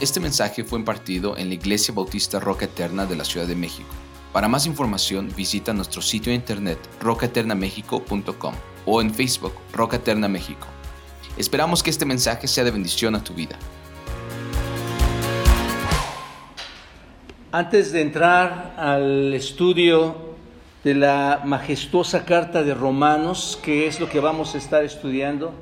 Este mensaje fue impartido en la Iglesia Bautista Roca Eterna de la Ciudad de México. Para más información visita nuestro sitio de internet rocaeternamexico.com o en Facebook Roca Eterna México. Esperamos que este mensaje sea de bendición a tu vida. Antes de entrar al estudio de la majestuosa carta de Romanos, que es lo que vamos a estar estudiando,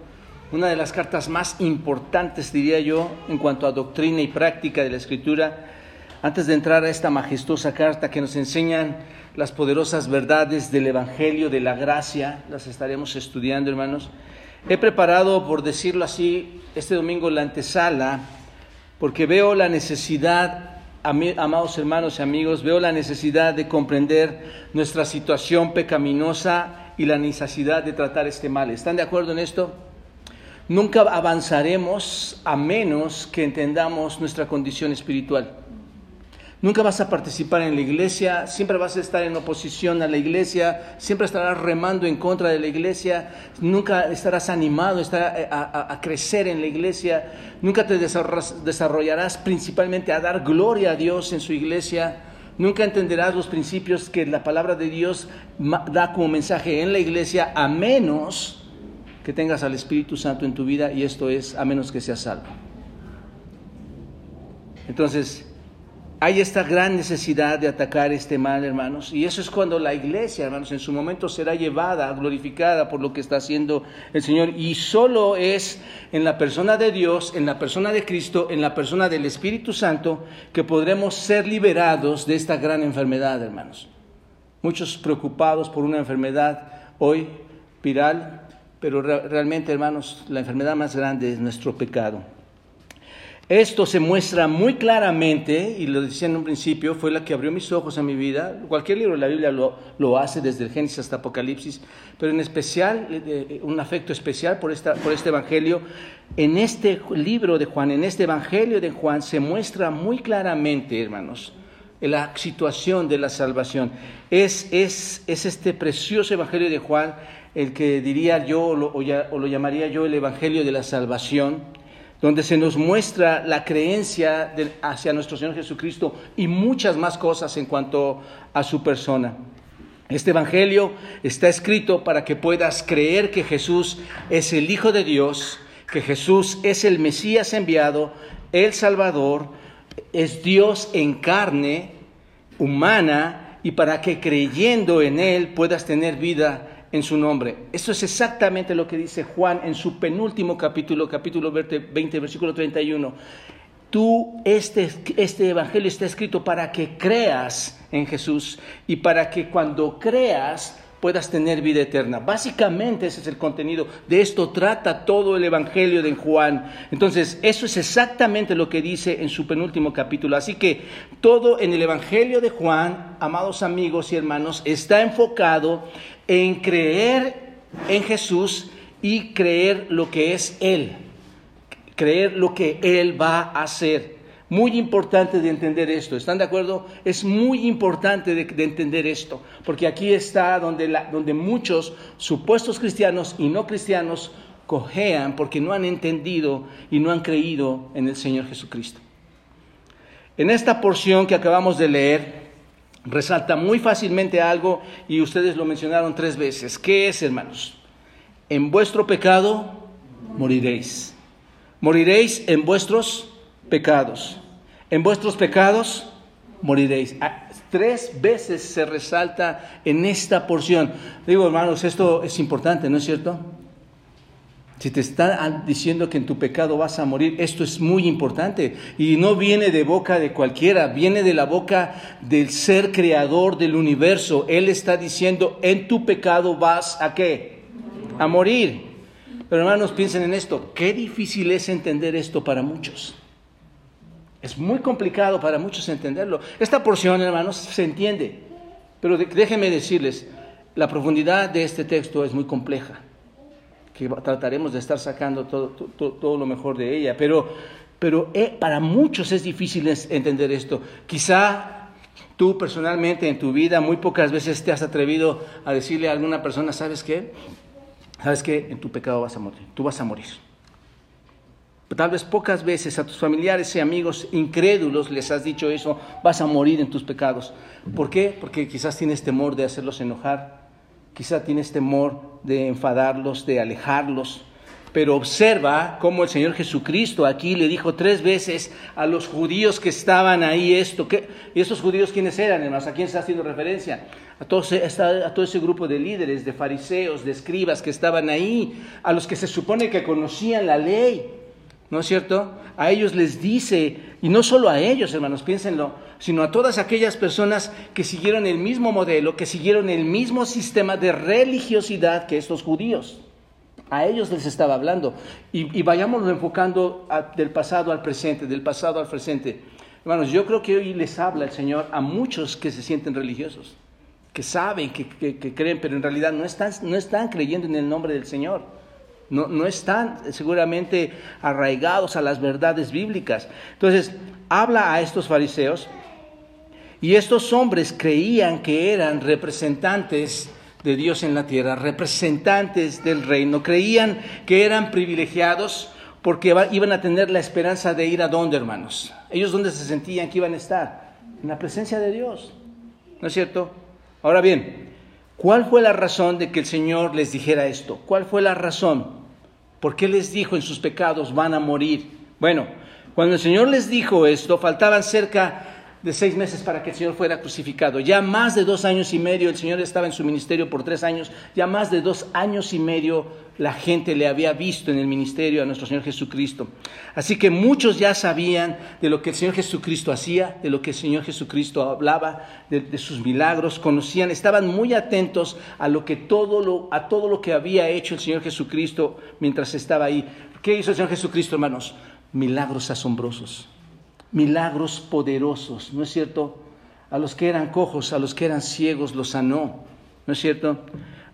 una de las cartas más importantes, diría yo, en cuanto a doctrina y práctica de la Escritura, antes de entrar a esta majestuosa carta que nos enseñan las poderosas verdades del Evangelio, de la gracia, las estaremos estudiando, hermanos. He preparado, por decirlo así, este domingo la antesala, porque veo la necesidad, amados hermanos y amigos, veo la necesidad de comprender nuestra situación pecaminosa y la necesidad de tratar este mal. ¿Están de acuerdo en esto? Nunca avanzaremos a menos que entendamos nuestra condición espiritual. Nunca vas a participar en la iglesia, siempre vas a estar en oposición a la iglesia, siempre estarás remando en contra de la iglesia, nunca estarás animado a, crecer en la iglesia, nunca te desarrollarás principalmente a dar gloria a Dios en su iglesia, nunca entenderás los principios que la palabra de Dios da como mensaje en la iglesia, a menos que tengas al Espíritu Santo en tu vida y esto es a menos que seas salvo. Entonces, hay esta gran necesidad de atacar este mal, hermanos, y eso es cuando la iglesia, hermanos, en su momento será llevada, glorificada por lo que está haciendo el Señor, y solo es en la persona de Dios, en la persona de Cristo, en la persona del Espíritu Santo, que podremos ser liberados de esta gran enfermedad, hermanos. Muchos preocupados por una enfermedad hoy viral, pero realmente, hermanos, la enfermedad más grande es nuestro pecado. Esto se muestra muy claramente, y lo decía en un principio, fue la que abrió mis ojos a mi vida. Cualquier libro de la Biblia lo, lo hace, desde el Génesis hasta Apocalipsis, pero en especial, eh, eh, un afecto especial por, esta, por este Evangelio. En este libro de Juan, en este Evangelio de Juan, se muestra muy claramente, hermanos, la situación de la salvación. Es, es, es este precioso Evangelio de Juan el que diría yo o lo, llamaría yo el Evangelio de la Salvación, donde se nos muestra la creencia hacia nuestro Señor Jesucristo y muchas más cosas en cuanto a su persona. Este Evangelio está escrito para que puedas creer que Jesús es el Hijo de Dios, que Jesús es el Mesías enviado, el Salvador, es Dios en carne humana y para que creyendo en Él puedas tener vida en su nombre. Eso es exactamente lo que dice Juan en su penúltimo capítulo, capítulo 20, versículo 31. Tú, este, este evangelio está escrito para que creas en Jesús y para que cuando creas puedas tener vida eterna. Básicamente ese es el contenido. De esto trata todo el Evangelio de Juan. Entonces, eso es exactamente lo que dice en su penúltimo capítulo. Así que todo en el Evangelio de Juan, amados amigos y hermanos, está enfocado en creer en Jesús y creer lo que es Él. Creer lo que Él va a hacer. Muy importante de entender esto, ¿están de acuerdo? Es muy importante de, entender esto, porque aquí está donde, donde muchos supuestos cristianos y no cristianos cojean porque no han entendido y no han creído en el Señor Jesucristo. En esta porción que acabamos de leer, resalta muy fácilmente algo y ustedes lo mencionaron tres veces. ¿Qué es, hermanos? En vuestro pecado moriréis. Moriréis en vuestros pecados. En vuestros pecados moriréis. Ah, tres veces se resalta en esta porción. Digo, hermanos, esto es importante, ¿no es cierto? Si te está diciendo que en tu pecado vas a morir, esto es muy importante. Y no viene de boca de cualquiera, viene de la boca del ser creador del universo. Él está diciendo, en tu pecado vas a qué? A morir. Pero hermanos, piensen en esto. Qué difícil es entender esto para muchos. Es muy complicado para muchos entenderlo. Esta porción, hermanos, se entiende. Pero déjenme decirles, la profundidad de este texto es muy compleja que trataremos de estar sacando todo, todo, lo mejor de ella, pero, pero eh, para muchos es difícil entender esto. Quizá tú personalmente en tu vida muy pocas veces te has atrevido a decirle a alguna persona, ¿sabes qué? ¿Sabes qué? En tu pecado vas a morir, tú vas a morir. Tal vez pocas veces a tus familiares y amigos incrédulos les has dicho eso, vas a morir en tus pecados. ¿Por qué? Porque quizás tienes temor de hacerlos enojar, quizás tienes temor de enfadarlos, de alejarlos. Pero observa cómo el Señor Jesucristo aquí le dijo tres veces a los judíos que estaban ahí esto. ¿Y estos judíos quiénes eran, hermanos? ¿A quién está haciendo referencia? A todo, a todo ese grupo de líderes, de fariseos, de escribas que estaban ahí, a los que se supone que conocían la ley. ¿No es cierto? A ellos les dice, y no solo a ellos, hermanos, piénsenlo, sino a todas aquellas personas que siguieron el mismo modelo, que siguieron el mismo sistema de religiosidad que estos judíos. A ellos les estaba hablando. Y, y enfocando del pasado al presente, del pasado al presente. Hermanos, yo creo que hoy les habla el Señor a muchos que se sienten religiosos, que saben, que, que creen, pero en realidad no están, no están creyendo en el nombre del Señor no, están seguramente arraigados a las verdades bíblicas. Entonces, habla a estos fariseos y estos hombres creían que eran representantes de Dios en la tierra, representantes del reino, creían que eran privilegiados porque iban a tener la esperanza de ir a dónde, hermanos. Ellos dónde se sentían que iban a estar, en la presencia de Dios. ¿No es cierto? Ahora bien, ¿Cuál fue la razón de que el Señor les dijera esto? ¿Cuál fue la razón? ¿Por qué les dijo en sus pecados van a morir? Bueno, cuando el Señor les dijo esto, faltaban cerca de seis meses para que el Señor fuera crucificado. Ya más de dos años y medio, el Señor estaba en su ministerio por tres años, ya más de dos años y medio la gente le había visto en el ministerio a nuestro Señor Jesucristo. Así que muchos ya sabían de lo que el Señor Jesucristo hacía, de lo que el Señor Jesucristo hablaba, de, sus milagros, conocían, estaban muy atentos a lo que todo lo, a todo lo que había hecho el Señor Jesucristo mientras estaba ahí. ¿Qué hizo el Señor Jesucristo, hermanos? Milagros asombrosos, milagros poderosos, ¿no es cierto? A los que eran cojos, a los que eran ciegos, los sanó, ¿no es cierto?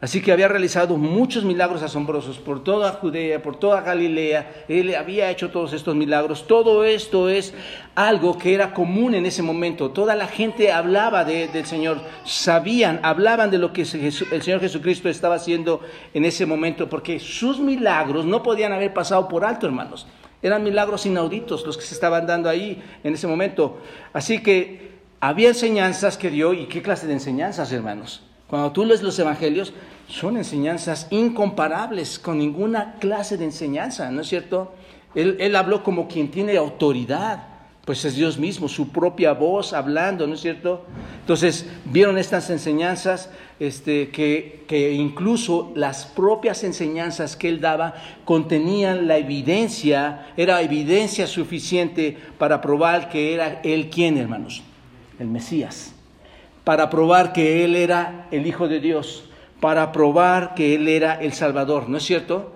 Así que había realizado muchos milagros asombrosos por toda Judea, por toda Galilea. Él había hecho todos estos milagros. Todo esto es algo que era común en ese momento. Toda la gente hablaba del Señor, sabían, hablaban de lo que el Señor Jesucristo estaba haciendo en ese momento, porque sus milagros no podían haber pasado por alto, hermanos. Eran milagros inauditos los que se estaban dando ahí en ese momento. Así que había enseñanzas que dio, ¿y qué clase de enseñanzas, hermanos? Cuando tú lees los evangelios, son enseñanzas incomparables con ninguna clase de enseñanza, ¿no es cierto? Él, habló como quien tiene autoridad, pues es Dios mismo, su propia voz hablando, ¿no es cierto? Entonces, vieron estas enseñanzas este, que, que, incluso las propias enseñanzas que él daba contenían la evidencia, era evidencia suficiente para probar que era él quien, hermanos, el Mesías para probar que Él era el Hijo de Dios, para probar que Él era el Salvador, ¿no es cierto?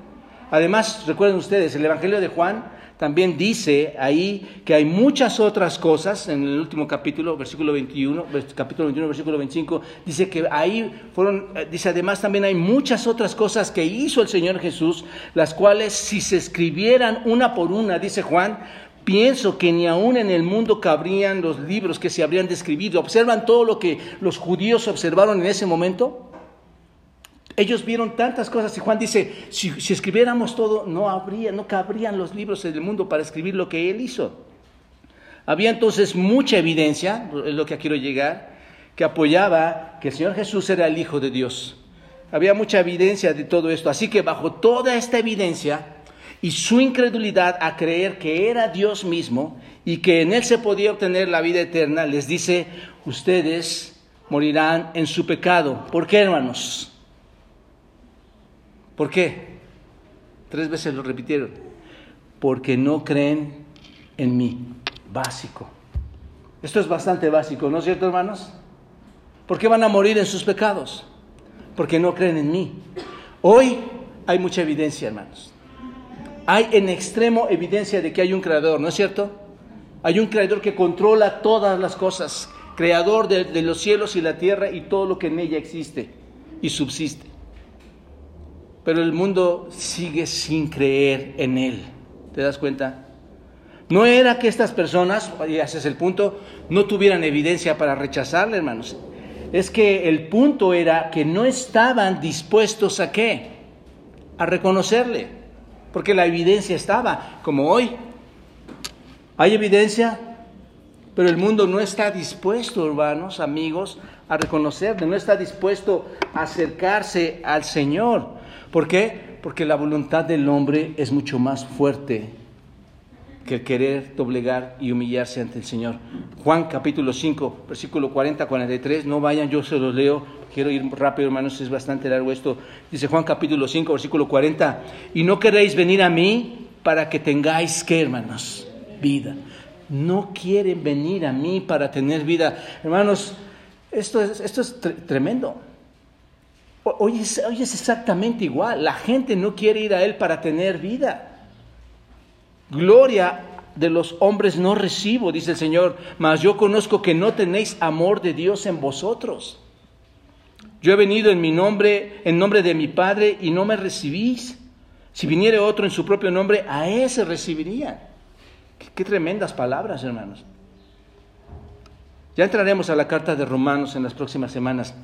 Además, recuerden ustedes, el Evangelio de Juan también dice ahí que hay muchas otras cosas, en el último capítulo, versículo 21, capítulo 21, versículo 25, dice que ahí fueron, eh, dice además también hay muchas otras cosas que hizo el Señor Jesús, las cuales si se escribieran una por una, dice Juan, Pienso que ni aún en el mundo cabrían los libros que se habrían describido. ¿Observan todo lo que los judíos observaron en ese momento? Ellos vieron tantas cosas y Juan dice, si, escribiéramos todo, no habría, no cabrían los libros del mundo para escribir lo que él hizo. Había entonces mucha evidencia, es lo que quiero llegar, que apoyaba que el Señor Jesús era el Hijo de Dios. Había mucha evidencia de todo esto. Así que bajo toda esta evidencia, y su incredulidad a creer que era Dios mismo y que en Él se podía obtener la vida eterna, les dice, ustedes morirán en su pecado. ¿Por qué, hermanos? ¿Por qué? Tres veces lo repitieron. Porque no creen en mí. Básico. Esto es bastante básico, ¿no es cierto, hermanos? ¿Por qué van a morir en sus pecados? Porque no creen en mí. Hoy hay mucha evidencia, hermanos hay en extremo evidencia de que hay un creador, ¿no es cierto? Hay un creador que controla todas las cosas, creador de, los cielos y la tierra y todo lo que en ella existe y subsiste. Pero el mundo sigue sin creer en él. ¿Te das cuenta? No era que estas personas, y ese es el punto, no tuvieran evidencia para rechazarle, hermanos. Es que el punto era que no estaban dispuestos a qué? A reconocerle. Porque la evidencia estaba, como hoy. ¿Hay evidencia? Pero el mundo no está dispuesto, hermanos, amigos, a reconocerle, no está dispuesto a acercarse al Señor. ¿Por qué? Porque la voluntad del hombre es mucho más fuerte que querer doblegar y humillarse ante el Señor. Juan capítulo 5, versículo 40, 43, no vayan, yo se los leo, quiero ir rápido hermanos, es bastante largo esto. Dice Juan capítulo 5, versículo 40, y no queréis venir a mí para que tengáis que, hermanos, vida no quieren venir a mí para tener vida. Hermanos, esto es, esto es tremendo. Hoy es, hoy es exactamente igual. La gente no quiere ir a Él para tener vida. Gloria de los hombres no recibo, dice el Señor, mas yo conozco que no tenéis amor de Dios en vosotros. Yo he venido en mi nombre, en nombre de mi Padre, y no me recibís. Si viniere otro en su propio nombre, a ese recibirían. Qué, tremendas palabras, hermanos. Ya entraremos a la carta de Romanos en las próximas semanas,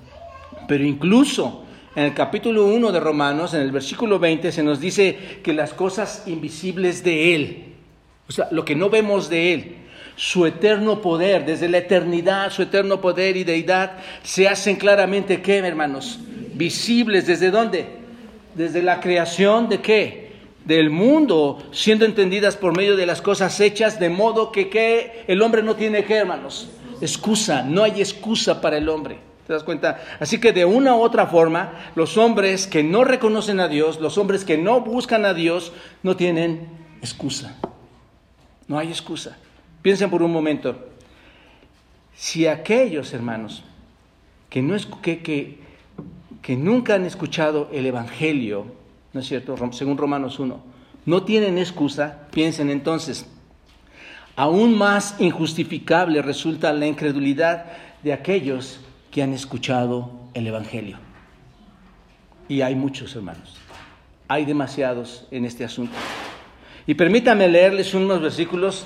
pero incluso en el capítulo 1 de Romanos, en el versículo 20, se nos dice que las cosas invisibles de Él, o sea, lo que no vemos de Él, su eterno poder, desde la eternidad, su eterno poder y deidad, se hacen claramente, ¿qué, hermanos? Visibles, ¿desde dónde? Desde la creación de qué? del mundo, siendo entendidas por medio de las cosas hechas, de modo que, el hombre no tiene que, hermanos, excusa, no hay excusa para el hombre. ¿Te das cuenta? Así que de una u otra forma, los hombres que no reconocen a Dios, los hombres que no buscan a Dios, no tienen excusa. No hay excusa. Piensen por un momento, si aquellos hermanos que, no que, que, que nunca han escuchado el Evangelio, ¿no es cierto? Según Romanos 1. No tienen excusa, piensen entonces. Aún más injustificable resulta la incredulidad de aquellos que han escuchado el Evangelio. Y hay muchos hermanos, hay demasiados en este asunto. Y permítame leerles unos versículos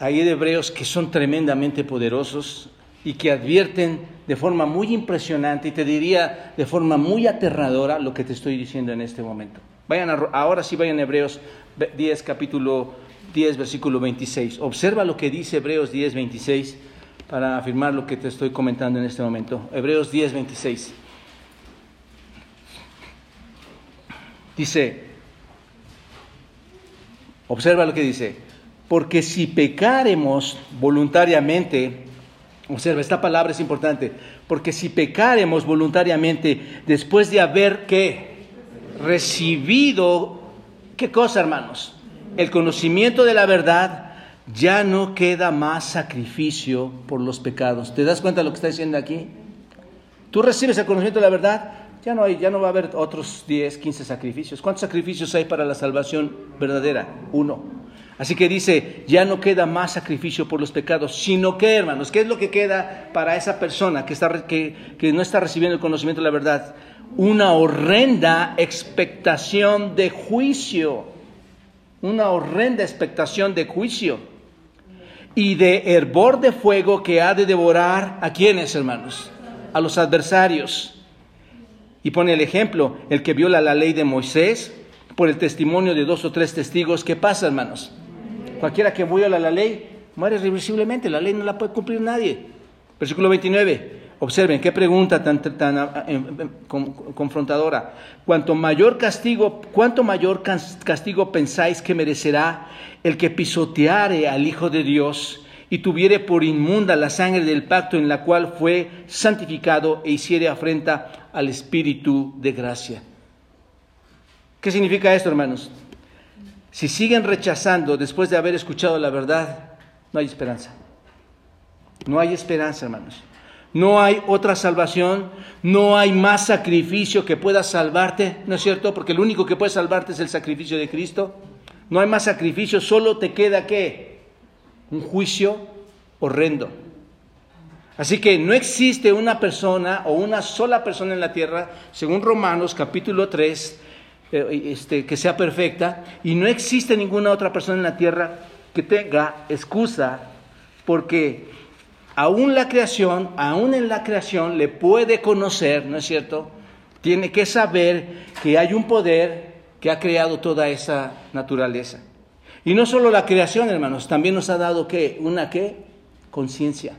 ahí de Hebreos que son tremendamente poderosos y que advierten de forma muy impresionante y te diría de forma muy aterradora lo que te estoy diciendo en este momento. Vayan ahora sí vayan a Hebreos 10, capítulo 10, versículo 26. Observa lo que dice Hebreos 10, 26 para afirmar lo que te estoy comentando en este momento. Hebreos 10, 26. Dice, observa lo que dice, porque si pecaremos voluntariamente, Observa, esta palabra es importante, porque si pecaremos voluntariamente después de haber recibido, ¿qué cosa, hermanos? El conocimiento de la verdad, ya no queda más sacrificio por los pecados. ¿Te das cuenta de lo que está diciendo aquí? Tú recibes el conocimiento de la verdad, ya no, hay, ya no va a haber otros 10, 15 sacrificios. ¿Cuántos sacrificios hay para la salvación verdadera? Uno. Así que dice, ya no queda más sacrificio por los pecados, sino que, hermanos, ¿qué es lo que queda para esa persona que, está, que, que no está recibiendo el conocimiento de la verdad? Una horrenda expectación de juicio, una horrenda expectación de juicio y de hervor de fuego que ha de devorar a quienes, hermanos, a los adversarios. Y pone el ejemplo, el que viola la ley de Moisés por el testimonio de dos o tres testigos, ¿qué pasa, hermanos? Cualquiera que viola la ley muere irreversiblemente, la ley no la puede cumplir nadie. Versículo 29. Observen qué pregunta tan, ah, em, em, confrontadora. Cuanto mayor castigo, ¿cuánto mayor castigo pensáis que merecerá el que pisoteare al Hijo de Dios y tuviere por inmunda la sangre del pacto en la cual fue santificado e hiciere afrenta al Espíritu de gracia? ¿Qué significa esto, hermanos? Si siguen rechazando después de haber escuchado la verdad, no hay esperanza. No hay esperanza, hermanos. No hay otra salvación, no hay más sacrificio que pueda salvarte, ¿no es cierto? Porque el único que puede salvarte es el sacrificio de Cristo. No hay más sacrificio, solo te queda qué? Un juicio horrendo. Así que no existe una persona o una sola persona en la tierra, según Romanos capítulo 3, eh, este, que sea perfecta y no existe ninguna otra persona en la tierra que tenga excusa porque aún la creación, aún en la creación le puede conocer, ¿no es cierto? Tiene que saber que hay un poder que ha creado toda esa naturaleza. Y no solo la creación, hermanos, también nos ha dado ¿qué? Una qué? Conciencia.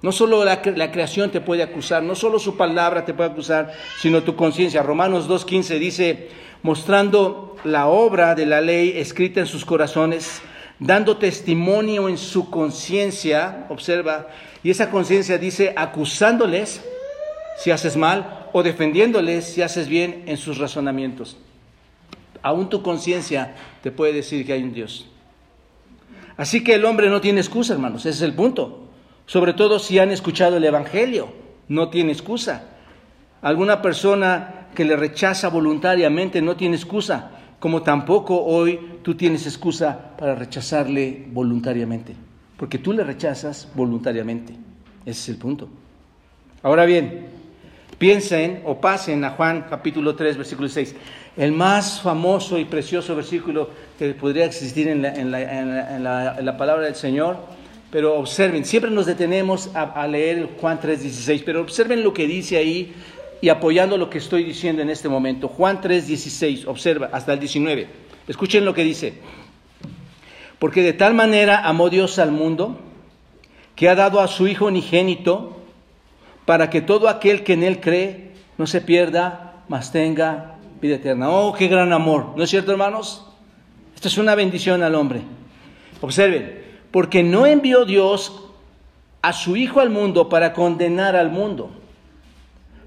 No solo la, la, creación te puede acusar, no solo su palabra te puede acusar, sino tu conciencia. Romanos 2.15 dice, mostrando la obra de la ley escrita en sus corazones, dando testimonio en su conciencia, observa, y esa conciencia dice, acusándoles si haces mal o defendiéndoles si haces bien en sus razonamientos. Aún tu conciencia te puede decir que hay un Dios. Así que el hombre no tiene excusa, hermanos, ese es el punto. Sobre todo si han escuchado el Evangelio, no tiene excusa. Alguna persona que le rechaza voluntariamente no tiene excusa, como tampoco hoy tú tienes excusa para rechazarle voluntariamente, porque tú le rechazas voluntariamente. Ese es el punto. Ahora bien, piensen o pasen a Juan capítulo 3, versículo 6 el más famoso y precioso versículo que podría existir en la, palabra del Señor. Pero observen, siempre nos detenemos a, leer Juan 3:16, pero observen lo que dice ahí y apoyando lo que estoy diciendo en este momento. Juan 3:16, observa, hasta el 19. Escuchen lo que dice. Porque de tal manera amó Dios al mundo que ha dado a su Hijo unigénito para que todo aquel que en Él cree no se pierda, mas tenga vida eterna. Oh, qué gran amor. ¿No es cierto, hermanos? Esto es una bendición al hombre. Observen, porque no envió Dios a su Hijo al mundo para condenar al mundo,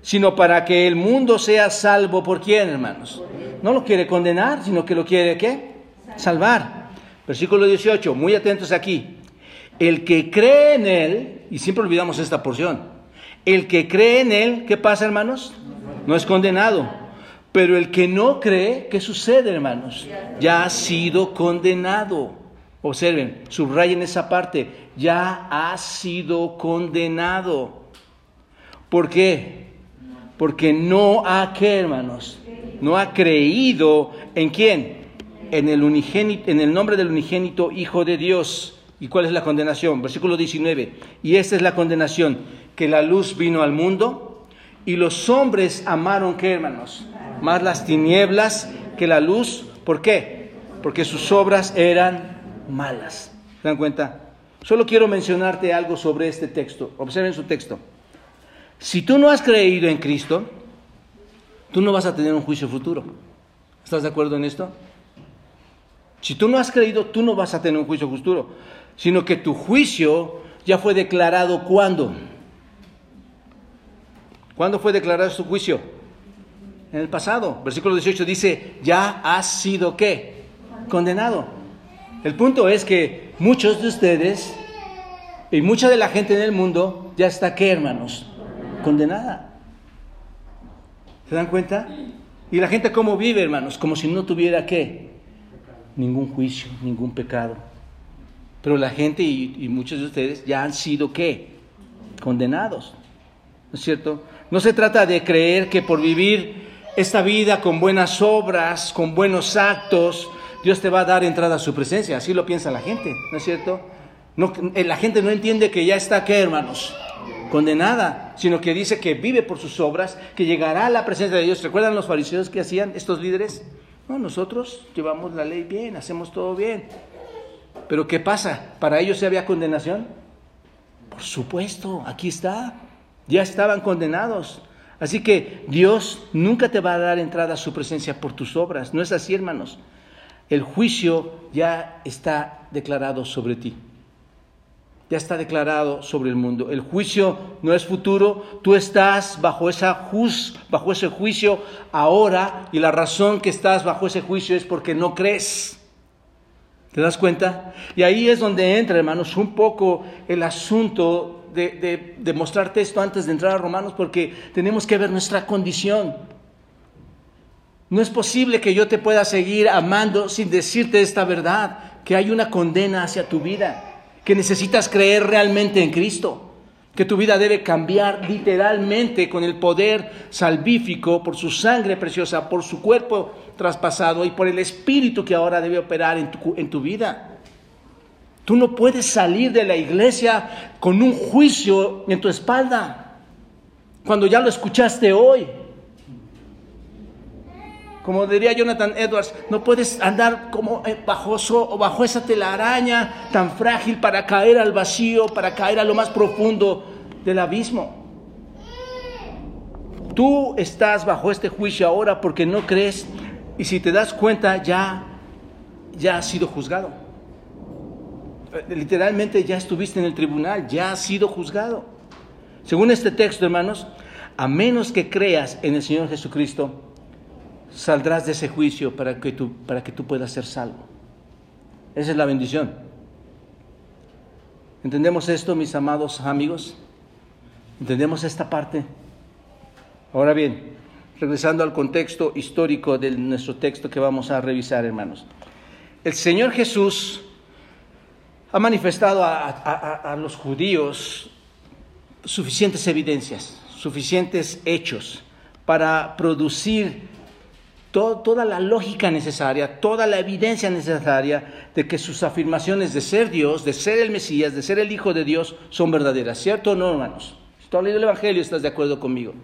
sino para que el mundo sea salvo por quién, hermanos. No lo quiere condenar, sino que lo quiere qué? Salvar. Versículo 18, muy atentos aquí. El que cree en Él, y siempre olvidamos esta porción, el que cree en Él, ¿qué pasa, hermanos? No es condenado pero el que no cree, ¿qué sucede, hermanos? Ya ha sido condenado. Observen, subrayen esa parte. Ya ha sido condenado. ¿Por qué? Porque no ha, ¿qué, hermanos? No ha creído en quién? En el, en el nombre del unigénito Hijo de Dios. ¿Y cuál es la condenación? Versículo 19. Y esta es la condenación, que la luz vino al mundo y los hombres amaron, ¿qué, hermanos? más las tinieblas que la luz. ¿Por qué? Porque sus obras eran malas. ¿Se dan cuenta? Solo quiero mencionarte algo sobre este texto. Observen su texto. Si tú no has creído en Cristo, tú no vas a tener un juicio futuro. ¿Estás de acuerdo en esto? Si tú no has creído, tú no vas a tener un juicio futuro, sino que tu juicio ya fue declarado cuándo. ¿Cuándo fue declarado su juicio? en el pasado. Versículo 18 dice, ya has sido qué? Condenado. El punto es que muchos de ustedes y mucha de la gente en el mundo ya está qué, hermanos? Condenada. ¿Se dan cuenta? Y la gente cómo vive, hermanos, como si no tuviera qué? Ningún juicio, ningún pecado. Pero la gente y, y muchos de ustedes ya han sido qué? Condenados. ¿No es cierto? No se trata de creer que por vivir esta vida con buenas obras, con buenos actos, Dios te va a dar entrada a su presencia. Así lo piensa la gente, ¿no es cierto? Eh, la gente no entiende que ya está, ¿qué hermanos? Condenada, sino que dice que vive por sus obras, que llegará a la presencia de Dios. ¿Recuerdan los fariseos que hacían estos líderes? No, nosotros llevamos la ley bien, hacemos todo bien. Pero ¿qué pasa? ¿Para ellos se había condenación? Por supuesto, aquí está. Ya estaban condenados. Así que Dios nunca te va a dar entrada a su presencia por tus obras. No es así, hermanos. El juicio ya está declarado sobre ti. Ya está declarado sobre el mundo. El juicio no es futuro. Tú estás bajo, esa bajo ese juicio ahora y la razón que estás bajo ese juicio es porque no crees. ¿Te das cuenta? Y ahí es donde entra, hermanos, un poco el asunto de, mostrarte esto antes de entrar a Romanos porque tenemos que ver nuestra condición. No es posible que yo te pueda seguir amando sin decirte esta verdad, que hay una condena hacia tu vida, que necesitas creer realmente en Cristo, que tu vida debe cambiar literalmente con el poder salvífico por su sangre preciosa, por su cuerpo traspasado y por el Espíritu que ahora debe operar en tu, en tu vida. Tú no puedes salir de la iglesia con un juicio en tu espalda, cuando ya lo escuchaste hoy. Como diría Jonathan Edwards, no puedes andar como eh, bajo, bajo esa telaraña tan frágil para caer al vacío, para caer a lo más profundo del abismo. Tú estás bajo este juicio ahora porque no crees y si te das cuenta ya ya has sido juzgado. Eh, literalmente ya estuviste en el tribunal, ya has sido juzgado. Según este texto, hermanos, a menos que creas en el Señor Jesucristo, saldrás de ese juicio para que tú, para que tú puedas ser salvo. Esa es la bendición. ¿Entendemos esto, mis amados amigos? ¿Entendemos esta parte? Ahora bien, regresando al contexto histórico de nuestro texto que vamos a revisar, hermanos. El Señor Jesús ha manifestado a, los judíos suficientes evidencias, suficientes hechos para producir toda la lógica necesaria, toda la evidencia necesaria de que sus afirmaciones de ser Dios, de ser el Mesías, de ser el Hijo de Dios son verdaderas. ¿Cierto o no, hermanos? Si tú has leído el Evangelio, estás de acuerdo conmigo.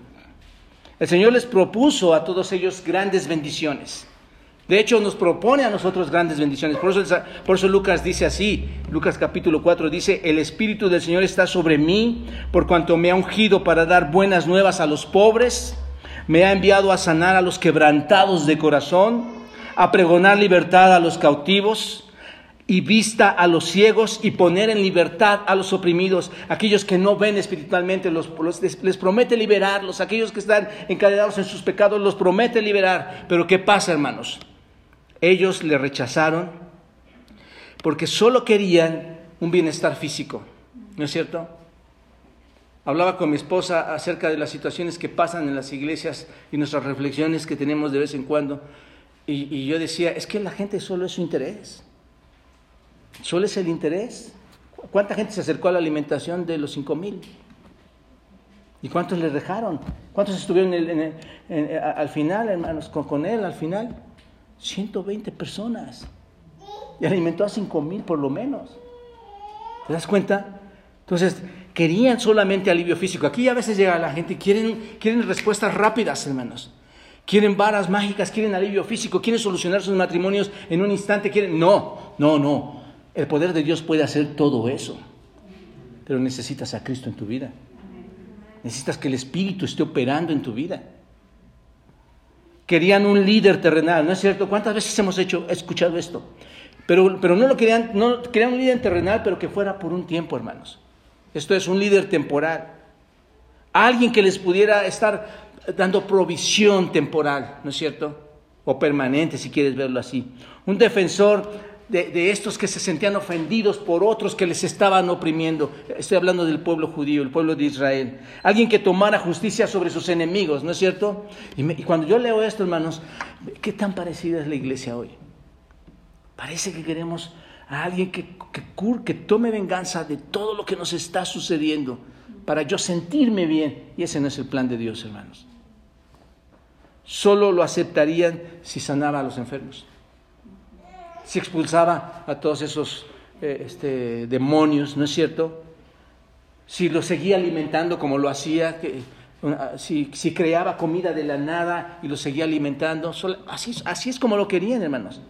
El Señor les propuso a todos ellos grandes bendiciones. De hecho, nos propone a nosotros grandes bendiciones. Por eso, por eso, Lucas dice así, Lucas capítulo 4 dice, el Espíritu del Señor está sobre mí, por cuanto me ha ungido para dar buenas nuevas a los pobres, me ha enviado a sanar a los quebrantados de corazón, a pregonar libertad a los cautivos y vista a los ciegos y poner en libertad a los oprimidos, aquellos que no ven espiritualmente, los, les, promete liberarlos, aquellos que están encadenados en sus pecados, los promete liberar. Pero ¿qué pasa, hermanos? Ellos le rechazaron porque solo querían un bienestar físico, ¿no es cierto? Hablaba con mi esposa acerca de las situaciones que pasan en las iglesias y nuestras reflexiones que tenemos de vez en cuando. Y, yo decía, es que la gente solo es su interés. Solo es el interés. ¿Cuánta gente se acercó a la alimentación de los cinco mil? ¿Y cuántos le dejaron? ¿Cuántos estuvieron al final, hermanos, con, él al final? 120 personas. Y alimentó a cinco mil por lo menos. ¿Te das cuenta? Entonces, querían solamente alivio físico. Aquí a veces llega la gente quieren, quieren respuestas rápidas, hermanos. Quieren varas mágicas, quieren alivio físico, quieren solucionar sus matrimonios en un instante. Quieren... No, no, no. El poder de Dios puede hacer todo eso, pero necesitas a Cristo en tu vida. Necesitas que el Espíritu esté operando en tu vida. Querían un líder terrenal, ¿no es cierto? ¿Cuántas veces hemos hecho, escuchado esto? Pero, pero no lo querían, no querían un líder terrenal, pero que fuera por un tiempo, hermanos. Esto es un líder temporal. Alguien que les pudiera estar dando provisión temporal, ¿no es cierto? O permanente, si quieres verlo así. Un defensor de, estos que se sentían ofendidos por otros que les estaban oprimiendo. Estoy hablando del pueblo judío, el pueblo de Israel. Alguien que tomara justicia sobre sus enemigos, ¿no es cierto? Y, cuando yo leo esto, hermanos, ¿qué tan parecida es la iglesia hoy? Parece que queremos a alguien que, que, que tome venganza de todo lo que nos está sucediendo para yo sentirme bien. Y ese no es el plan de Dios, hermanos. Solo lo aceptarían si sanaba a los enfermos si expulsaba a todos esos eh, este, demonios, ¿no es cierto? Si lo seguía alimentando como lo hacía, si, si, creaba comida de la nada y lo seguía alimentando, así, así es como lo querían, hermanos.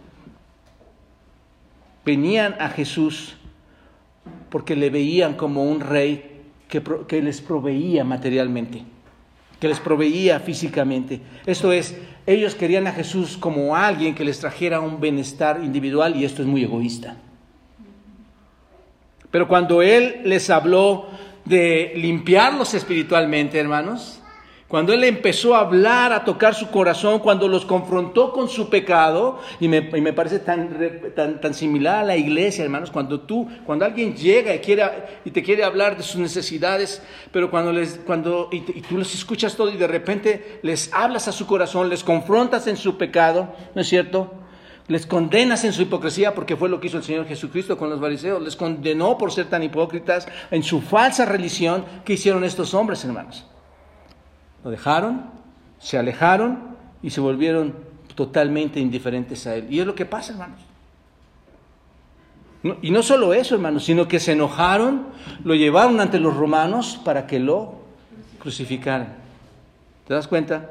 Venían a Jesús porque le veían como un rey que, que les proveía materialmente que les proveía físicamente. Esto es, ellos querían a Jesús como alguien que les trajera un bienestar individual y esto es muy egoísta. Pero cuando Él les habló de limpiarlos espiritualmente, hermanos, cuando Él empezó a hablar, a tocar su corazón, cuando los confrontó con su pecado, y me, parece tan, tan, tan, similar a la iglesia, hermanos, cuando tú, cuando alguien llega y, quiere, y te quiere hablar de sus necesidades, pero cuando, les, cuando y, tú los escuchas todo y de repente les hablas a su corazón, les confrontas en su pecado, ¿no es cierto? Les condenas en su hipocresía, porque fue lo que hizo el Señor Jesucristo con los fariseos, les condenó por ser tan hipócritas en su falsa religión que hicieron estos hombres, hermanos. Lo dejaron, se alejaron y se volvieron totalmente indiferentes a Él. Y es lo que pasa, hermanos. y no solo eso, hermanos, sino que se enojaron, lo llevaron ante los romanos para que lo crucificaran. ¿Te das cuenta?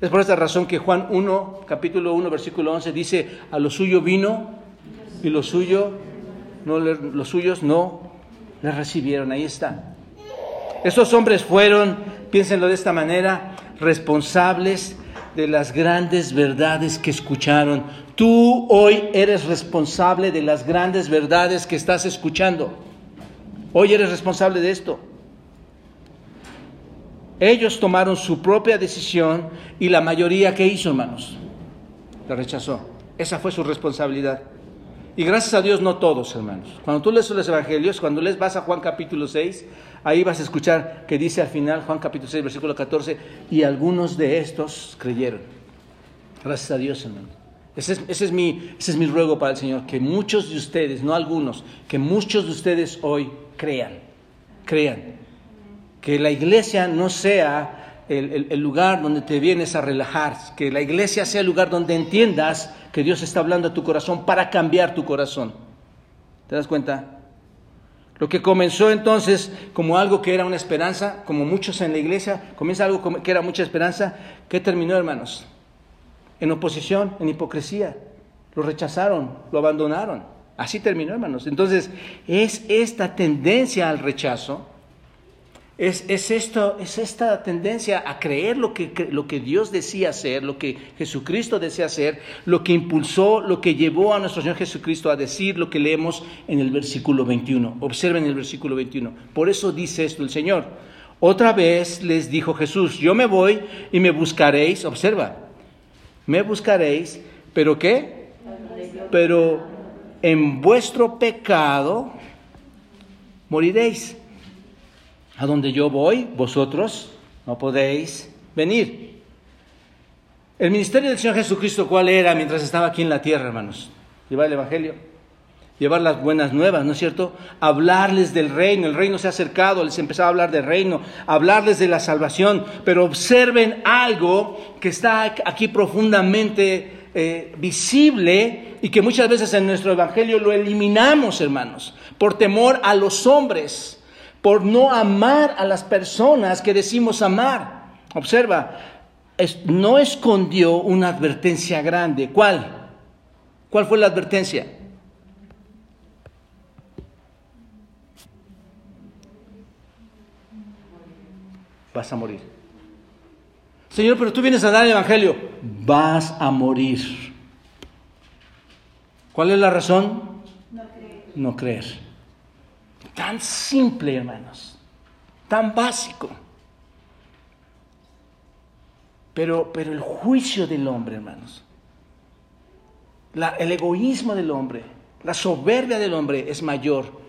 Es por esta razón que Juan 1, capítulo 1, versículo 11 dice, a lo suyo vino y lo suyo, no los suyos no le recibieron. Ahí está. Estos hombres fueron, piénsenlo de esta manera, responsables de las grandes verdades que escucharon. Tú hoy eres responsable de las grandes verdades que estás escuchando. Hoy eres responsable de esto. Ellos tomaron su propia decisión y la mayoría que hizo, hermanos, la rechazó. Esa fue su responsabilidad. Y gracias a Dios no todos, hermanos. Cuando tú lees los evangelios, cuando les vas a Juan capítulo 6, ahí vas a escuchar que dice al final, Juan capítulo 6, versículo 14, y algunos de estos creyeron. Gracias a Dios, hermanos. Ese es, ese es, mi, ese es mi ruego para el Señor, que muchos de ustedes, no algunos, que muchos de ustedes hoy crean, crean que la iglesia no sea el, lugar donde te vienes a relajar, que la iglesia sea el lugar donde entiendas que Dios está hablando a tu corazón para cambiar tu corazón. ¿Te das cuenta? Lo que comenzó entonces como algo que era una esperanza, como muchos en la iglesia, comienza algo que era mucha esperanza, ¿qué terminó, hermanos? En oposición, en hipocresía. Lo rechazaron, lo abandonaron. Así terminó, hermanos. Entonces, es esta tendencia al rechazo es, esto, es esta tendencia a creer lo que, lo que Dios decía hacer, lo que Jesucristo decía hacer, lo que impulsó, lo que llevó a nuestro Señor Jesucristo a decir lo que leemos en el versículo 21. Observen el versículo 21. Por eso dice esto el Señor. Otra vez les dijo Jesús, yo me voy y me buscaréis, observa, me buscaréis, pero ¿qué? Pero en vuestro pecado moriréis. A donde yo voy, vosotros no podéis venir. El ministerio del Señor Jesucristo, ¿cuál era mientras estaba aquí en la tierra, hermanos? Llevar el Evangelio, llevar las buenas nuevas, ¿no es cierto? Hablarles del reino, el reino se ha acercado, les empezaba a hablar del reino, hablarles de la salvación, pero observen algo que está aquí profundamente eh, visible y que muchas veces en nuestro Evangelio lo eliminamos, hermanos, por temor a los hombres por no amar a las personas que decimos amar. Observa, no escondió una advertencia grande. ¿Cuál? ¿Cuál fue la advertencia? Vas a morir. Señor, pero tú vienes a dar el Evangelio. Vas a morir. ¿Cuál es la razón? No creer. No creer. Tan simple, hermanos. Tan básico. Pero, pero el juicio del hombre, hermanos. el egoísmo del hombre, la soberbia del hombre es mayor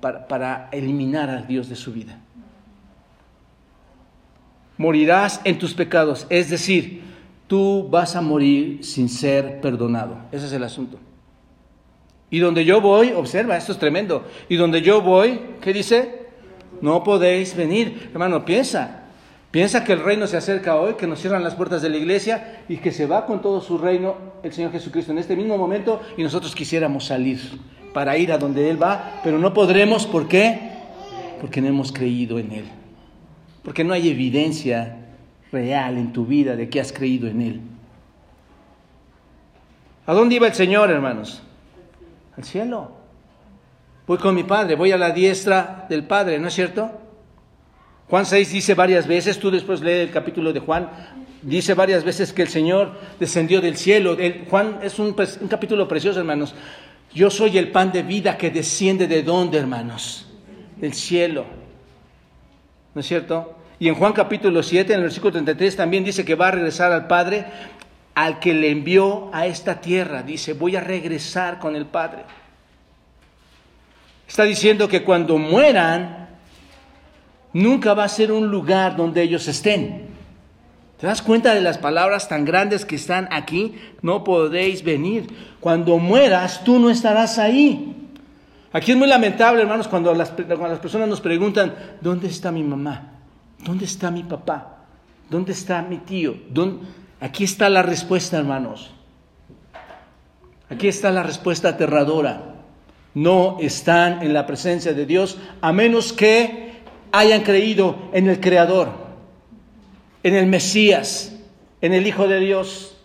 para, para eliminar al Dios de su vida. Morirás en tus pecados, es decir, tú vas a morir sin ser perdonado. Ese es el asunto. Y donde yo voy, observa, esto es tremendo. Y donde yo voy, ¿qué dice? No podéis venir. Hermano, piensa. Piensa que el reino se acerca hoy, que nos cierran las puertas de la iglesia y que se va con todo su reino el Señor Jesucristo en este mismo momento y nosotros quisiéramos salir para ir a donde Él va, pero no podremos. ¿Por qué? Porque no hemos creído en Él. Porque no hay evidencia real en tu vida de que has creído en Él. ¿A dónde iba el Señor, hermanos? Al cielo. Voy con mi Padre, voy a la diestra del Padre, ¿no es cierto? Juan 6 dice varias veces, tú después lee el capítulo de Juan, dice varias veces que el Señor descendió del cielo. Juan es un, un capítulo precioso, hermanos. Yo soy el pan de vida que desciende de dónde, hermanos? Del cielo. ¿No es cierto? Y en Juan capítulo 7, en el versículo 33, también dice que va a regresar al Padre al que le envió a esta tierra. Dice, voy a regresar con el Padre. Está diciendo que cuando mueran, nunca va a ser un lugar donde ellos estén. ¿Te das cuenta de las palabras tan grandes que están aquí? No podéis venir. Cuando mueras, tú no estarás ahí. Aquí es muy lamentable, hermanos, cuando las, cuando las personas nos preguntan, ¿dónde está mi mamá? ¿Dónde está mi papá? ¿Dónde está mi tío? ¿Dónde? Aquí está la respuesta, hermanos. Aquí está la respuesta aterradora. No están en la presencia de Dios a menos que hayan creído en el Creador. en el Mesías, en el Hijo de Dios.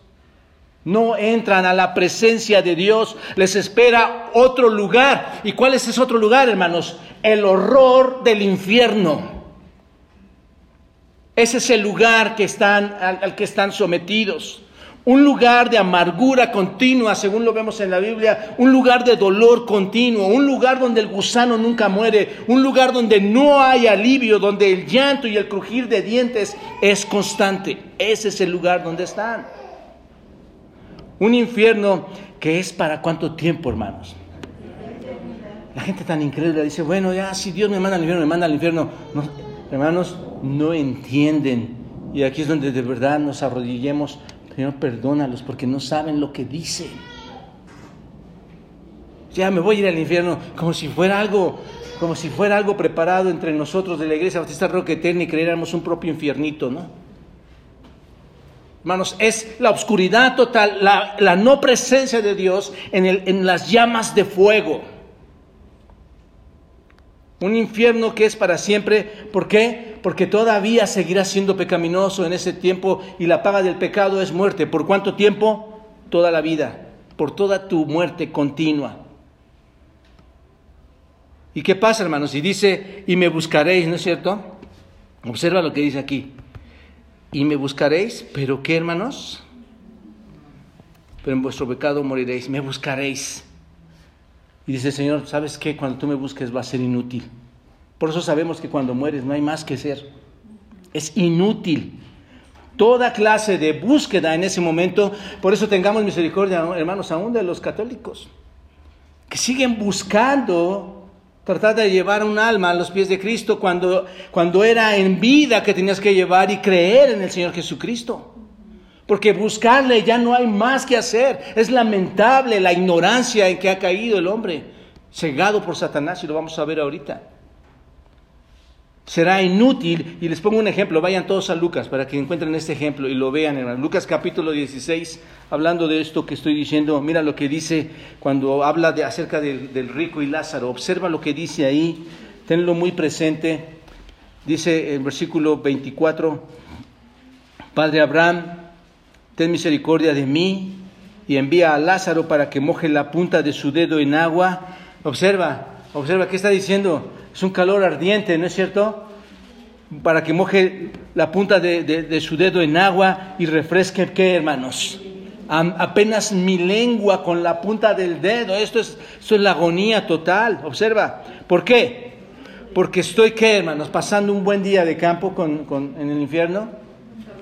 No entran a la presencia de Dios, les espera otro lugar. ¿Y cuál es ese otro lugar, hermanos? El horror del infierno. Ese es el lugar al, que están sometidos. Un lugar de amargura continua, según lo vemos en la Biblia, un lugar de dolor continuo, un lugar donde el gusano nunca muere, un lugar donde no hay alivio, donde el llanto y el crujir de dientes es constante. Ese es el lugar donde están. Un infierno que es para cuánto tiempo, hermanos. La gente tan incrédula dice, bueno, ya si Dios me manda al infierno, me manda al infierno. Hermanos, no entienden. Y aquí es donde de verdad nos arrodillemos. Señor, perdónalos porque no saben lo que dicen. Ya me voy a ir al infierno como si fuera algo, como si fuera algo preparado entre nosotros de la Iglesia Bautista Roque Eterna y creéramos un propio infiernito, ¿no? Hermanos, es la oscuridad total, la, no presencia de Dios en, el, en las llamas de fuego. Un infierno que es para siempre. ¿Por qué? Porque todavía seguirá siendo pecaminoso en ese tiempo y la paga del pecado es muerte. ¿Por cuánto tiempo? Toda la vida. Por toda tu muerte continua. ¿Y qué pasa, hermanos? Y dice, y me buscaréis, ¿no es cierto? Observa lo que dice aquí y me buscaréis, pero ¿qué hermanos? Pero en vuestro pecado moriréis, me buscaréis. Y dice Señor, ¿sabes qué? Cuando tú me busques va a ser inútil. Por eso sabemos que cuando mueres no hay más que ser. Es inútil. Toda clase de búsqueda en ese momento, por eso tengamos misericordia, hermanos, aún de los católicos, que siguen buscando Tratar de llevar un alma a los pies de Cristo cuando, cuando era en vida que tenías que llevar y creer en el Señor Jesucristo. Porque buscarle ya no hay más que hacer. Es lamentable la ignorancia en que ha caído el hombre, cegado por Satanás, y lo vamos a ver ahorita será inútil. Y les pongo un ejemplo, vayan todos a Lucas para que encuentren este ejemplo y lo vean, en Lucas capítulo 16, hablando de esto que estoy diciendo, mira lo que dice cuando habla de, acerca del, del rico y Lázaro. Observa lo que dice ahí, tenlo muy presente. Dice el versículo 24, Padre Abraham, ten misericordia de mí y envía a Lázaro para que moje la punta de su dedo en agua. Observa, observa, ¿qué está diciendo? Es un calor ardiente, ¿no es cierto? Para que moje la punta de, su dedo en agua y refresque, ¿qué, hermanos? apenas mi lengua con la punta del dedo. Esto es, esto es la agonía total. Observa. ¿Por qué? Porque estoy, ¿qué, hermanos? ¿Pasando un buen día de campo con, en el infierno?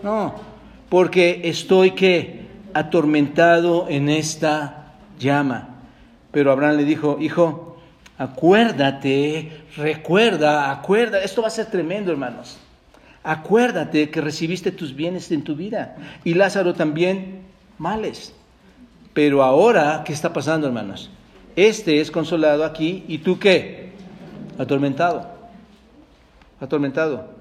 No. Porque estoy, ¿qué? Atormentado en esta llama. Pero Abraham le dijo, hijo, Acuérdate, recuerda, acuerda. Esto va a ser tremendo, hermanos. Acuérdate que recibiste tus bienes en tu vida y Lázaro también males. Pero ahora, ¿qué está pasando, hermanos? Este es consolado aquí y tú qué? Atormentado. Atormentado.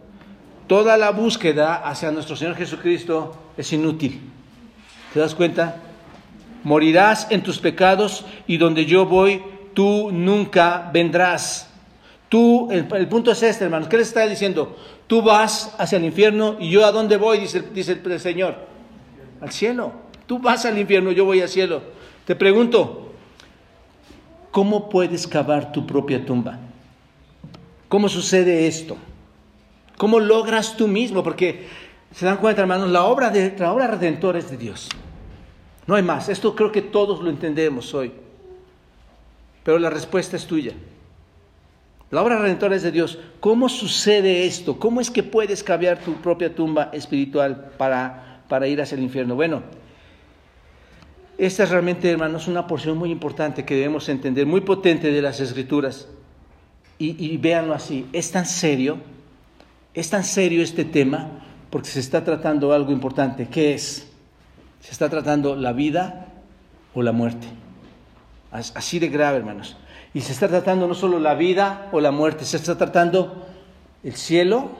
Toda la búsqueda hacia nuestro Señor Jesucristo es inútil. ¿Te das cuenta? Morirás en tus pecados y donde yo voy tú nunca vendrás. Tú, el, punto es este, hermanos, ¿qué les está diciendo? Tú vas hacia el infierno y yo a dónde voy, dice, dice el Señor, al cielo. Tú vas al infierno, yo voy al cielo. Te pregunto, ¿cómo puedes cavar tu propia tumba? ¿Cómo sucede esto? ¿Cómo logras tú mismo? Porque se dan cuenta, hermanos, la obra, de, la obra redentora es de Dios. No hay más. Esto creo que todos lo entendemos hoy pero la respuesta es tuya. La obra redentora es de Dios. ¿Cómo sucede esto? ¿Cómo es que puedes cavar tu propia tumba espiritual para, para ir hacia el infierno? Bueno, esta es realmente, hermanos, una porción muy importante que debemos entender, muy potente de las escrituras. Y véanlo así, es tan serio, es tan serio este tema, porque se está tratando algo importante. ¿Qué es? Se está tratando la vida o la muerte. Así de grave, hermanos. Y se está tratando no solo la vida o la muerte, se está tratando el cielo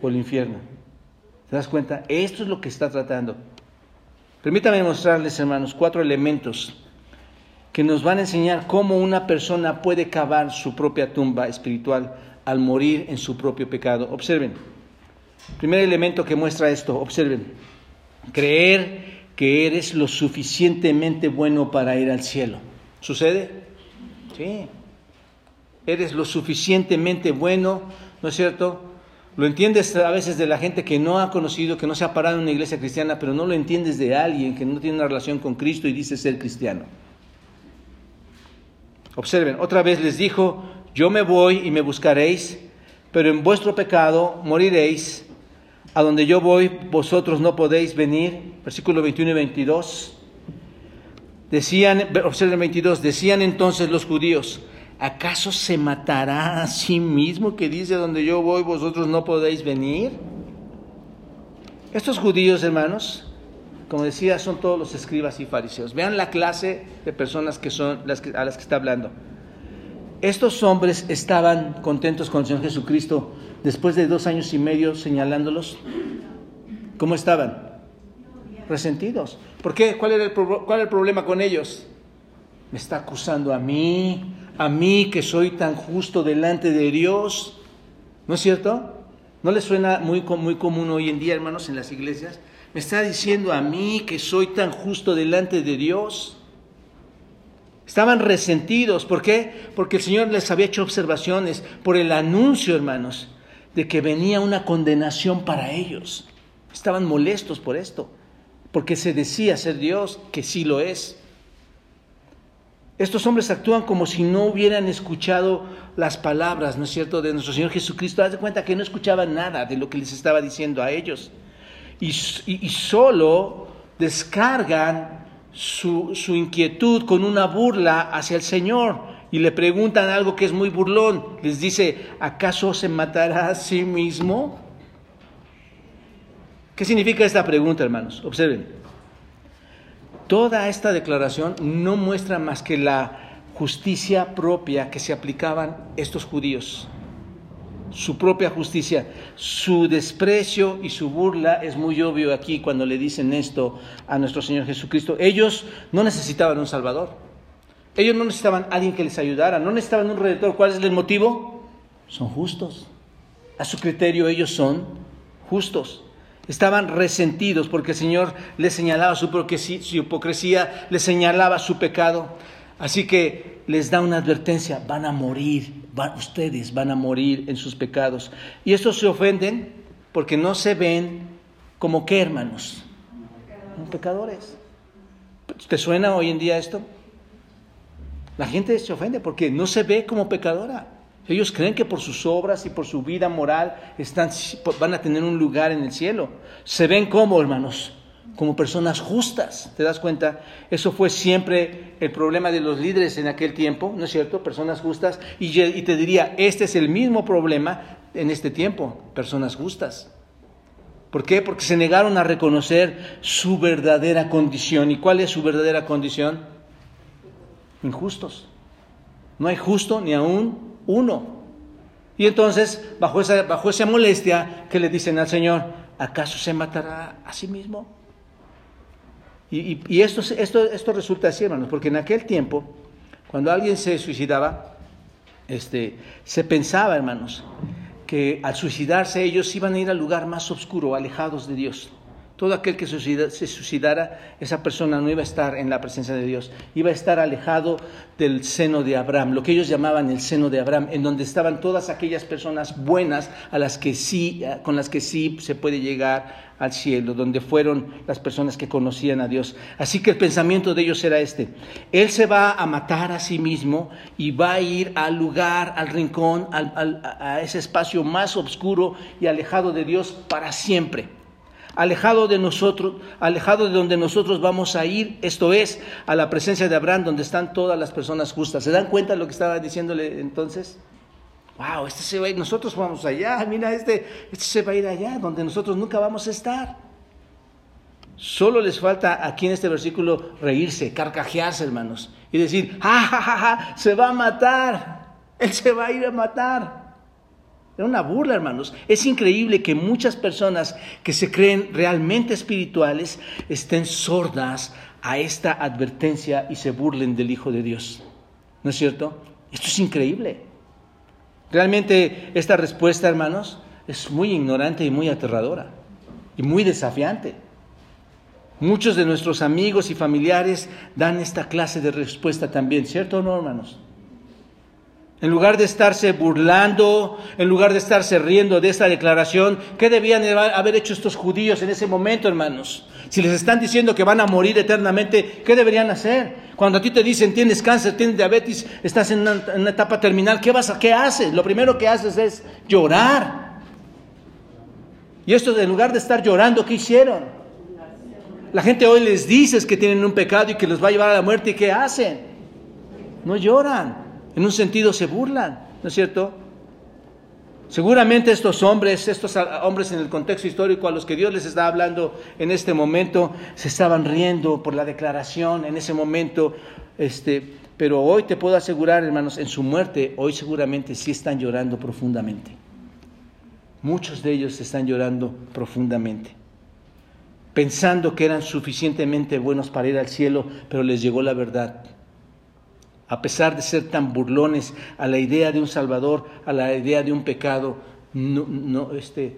o el infierno. ¿Te das cuenta? Esto es lo que está tratando. Permítame mostrarles, hermanos, cuatro elementos que nos van a enseñar cómo una persona puede cavar su propia tumba espiritual al morir en su propio pecado. Observen. Primer elemento que muestra esto, observen, creer que eres lo suficientemente bueno para ir al cielo. ¿Sucede? Sí. Eres lo suficientemente bueno, ¿no es cierto? Lo entiendes a veces de la gente que no ha conocido, que no se ha parado en una iglesia cristiana, pero no lo entiendes de alguien que no tiene una relación con Cristo y dice ser cristiano. Observen, otra vez les dijo, yo me voy y me buscaréis, pero en vuestro pecado moriréis. A donde yo voy, vosotros no podéis venir. Versículo 21 y 22. Decían, observen 22, decían entonces los judíos, ¿acaso se matará a sí mismo que dice, donde yo voy, vosotros no podéis venir? Estos judíos, hermanos, como decía, son todos los escribas y fariseos. Vean la clase de personas que son a las que está hablando. Estos hombres estaban contentos con el Señor Jesucristo después de dos años y medio señalándolos. ¿Cómo estaban? Resentidos. ¿Por qué? ¿Cuál era el, cuál el problema con ellos? Me está acusando a mí, a mí que soy tan justo delante de Dios. ¿No es cierto? ¿No les suena muy, muy común hoy en día, hermanos, en las iglesias? Me está diciendo a mí que soy tan justo delante de Dios. Estaban resentidos. ¿Por qué? Porque el Señor les había hecho observaciones por el anuncio, hermanos, de que venía una condenación para ellos. Estaban molestos por esto, porque se decía ser Dios, que sí lo es. Estos hombres actúan como si no hubieran escuchado las palabras, ¿no es cierto?, de nuestro Señor Jesucristo. Haz de cuenta que no escuchaban nada de lo que les estaba diciendo a ellos y, solo descargan su, su, inquietud con una burla hacia el Señor y le preguntan algo que es muy burlón. Les dice, ¿acaso se matará a sí mismo? ¿Qué significa esta pregunta, hermanos? Observen. Toda esta declaración no muestra más que la justicia propia que se aplicaban estos judíos su propia justicia. Su desprecio y su burla es muy obvio aquí cuando le dicen esto a nuestro Señor Jesucristo. Ellos no necesitaban un Salvador. Ellos no necesitaban alguien que les ayudara, no necesitaban un redentor. ¿Cuál es el motivo? Son justos. A su criterio ellos son justos. Estaban resentidos porque el Señor les señalaba su hipocresía, les señalaba su pecado. Así que les da una advertencia, van a morir ustedes van a morir en sus pecados. Y estos se ofenden porque no se ven como qué, hermanos, como pecadores. ¿Te suena hoy en día esto? La gente se ofende porque no se ve como pecadora. Ellos creen que por sus obras y por su vida moral están, van a tener un lugar en el cielo. Se ven como, hermanos, como personas justas. ¿Te das cuenta? Eso fue siempre el problema de los líderes en aquel tiempo, ¿no es cierto? Personas justas. Y, te diría, este es el mismo problema en este tiempo, personas justas. ¿Por qué? Porque se negaron a reconocer su verdadera condición. ¿Y cuál es su verdadera condición? Injustos. No hay justo ni aún uno. Y entonces, bajo esa, bajo esa molestia, que le dicen al Señor? ¿Acaso se matará a sí mismo? Y, esto, esto, esto resulta así, hermanos, porque en aquel tiempo, cuando alguien se suicidaba, este, se pensaba, hermanos, que al suicidarse ellos iban a ir al lugar más oscuro, alejados de Dios. Todo aquel que se suicidara, esa persona no iba a estar en la presencia de Dios, iba a estar alejado del seno de Abraham, lo que ellos llamaban el seno de Abraham, en donde estaban todas aquellas personas buenas a las que sí, con las que sí se puede llegar al cielo, donde fueron las personas que conocían a Dios. Así que el pensamiento de ellos era este, Él se va a matar a sí mismo y va a ir al lugar, al rincón, a ese espacio más oscuro y alejado de Dios para siempre. Alejado de nosotros, alejado de donde nosotros vamos a ir, esto es, a la presencia de Abraham, donde están todas las personas justas. ¿Se dan cuenta de lo que estaba diciéndole entonces? wow, este se va a ir, nosotros vamos allá, mira, este, este se va a ir allá, donde nosotros nunca vamos a estar. Solo les falta aquí en este versículo reírse, carcajearse, hermanos, y decir, ja, ja, ja, ja, se va a matar, él se va a ir a matar. Era una burla, hermanos. Es increíble que muchas personas que se creen realmente espirituales estén sordas a esta advertencia y se burlen del Hijo de Dios. ¿No es cierto? Esto es increíble. Realmente esta respuesta, hermanos, es muy ignorante y muy aterradora y muy desafiante. Muchos de nuestros amigos y familiares dan esta clase de respuesta también, ¿cierto o no, hermanos? En lugar de estarse burlando, en lugar de estarse riendo de esta declaración, ¿qué debían haber hecho estos judíos en ese momento, hermanos? Si les están diciendo que van a morir eternamente, ¿qué deberían hacer? Cuando a ti te dicen tienes cáncer, tienes diabetes, estás en una, etapa terminal, ¿qué vas a, qué haces? Lo primero que haces es llorar. Y esto en lugar de estar llorando, ¿qué hicieron? La gente hoy les dice que tienen un pecado y que los va a llevar a la muerte y ¿qué hacen? No lloran. En un sentido se burlan, ¿no es cierto? Seguramente estos hombres, estos hombres en el contexto histórico a los que Dios les está hablando en este momento, se estaban riendo por la declaración en ese momento, este, pero hoy te puedo asegurar, hermanos, en su muerte, hoy seguramente sí están llorando profundamente. Muchos de ellos están llorando profundamente, pensando que eran suficientemente buenos para ir al cielo, pero les llegó la verdad a pesar de ser tan burlones a la idea de un Salvador, a la idea de un pecado, no, no, este,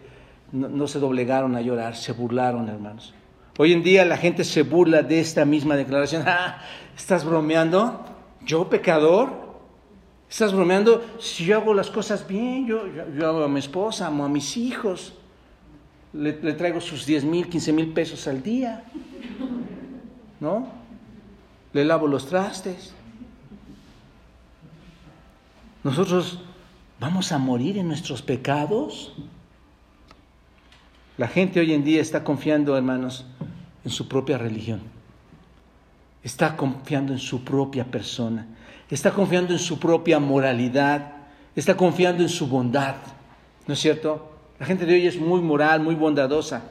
no, se doblegaron a llorar, se burlaron, hermanos. Hoy en día la gente se burla de esta misma declaración. Ah, ¿Estás bromeando? ¿Yo pecador? ¿Estás bromeando? Si yo hago las cosas bien, yo, yo, amo a mi esposa, amo a mis hijos, le, le traigo sus 10 mil, 15 mil pesos al día, ¿no? Le lavo los trastes. ¿Nosotros vamos a morir en nuestros pecados? La gente hoy en día está confiando, hermanos, en su propia religión. Está confiando en su propia persona. Está confiando en su propia moralidad. Está confiando en su bondad. ¿No es cierto? La gente de hoy es muy moral, muy bondadosa.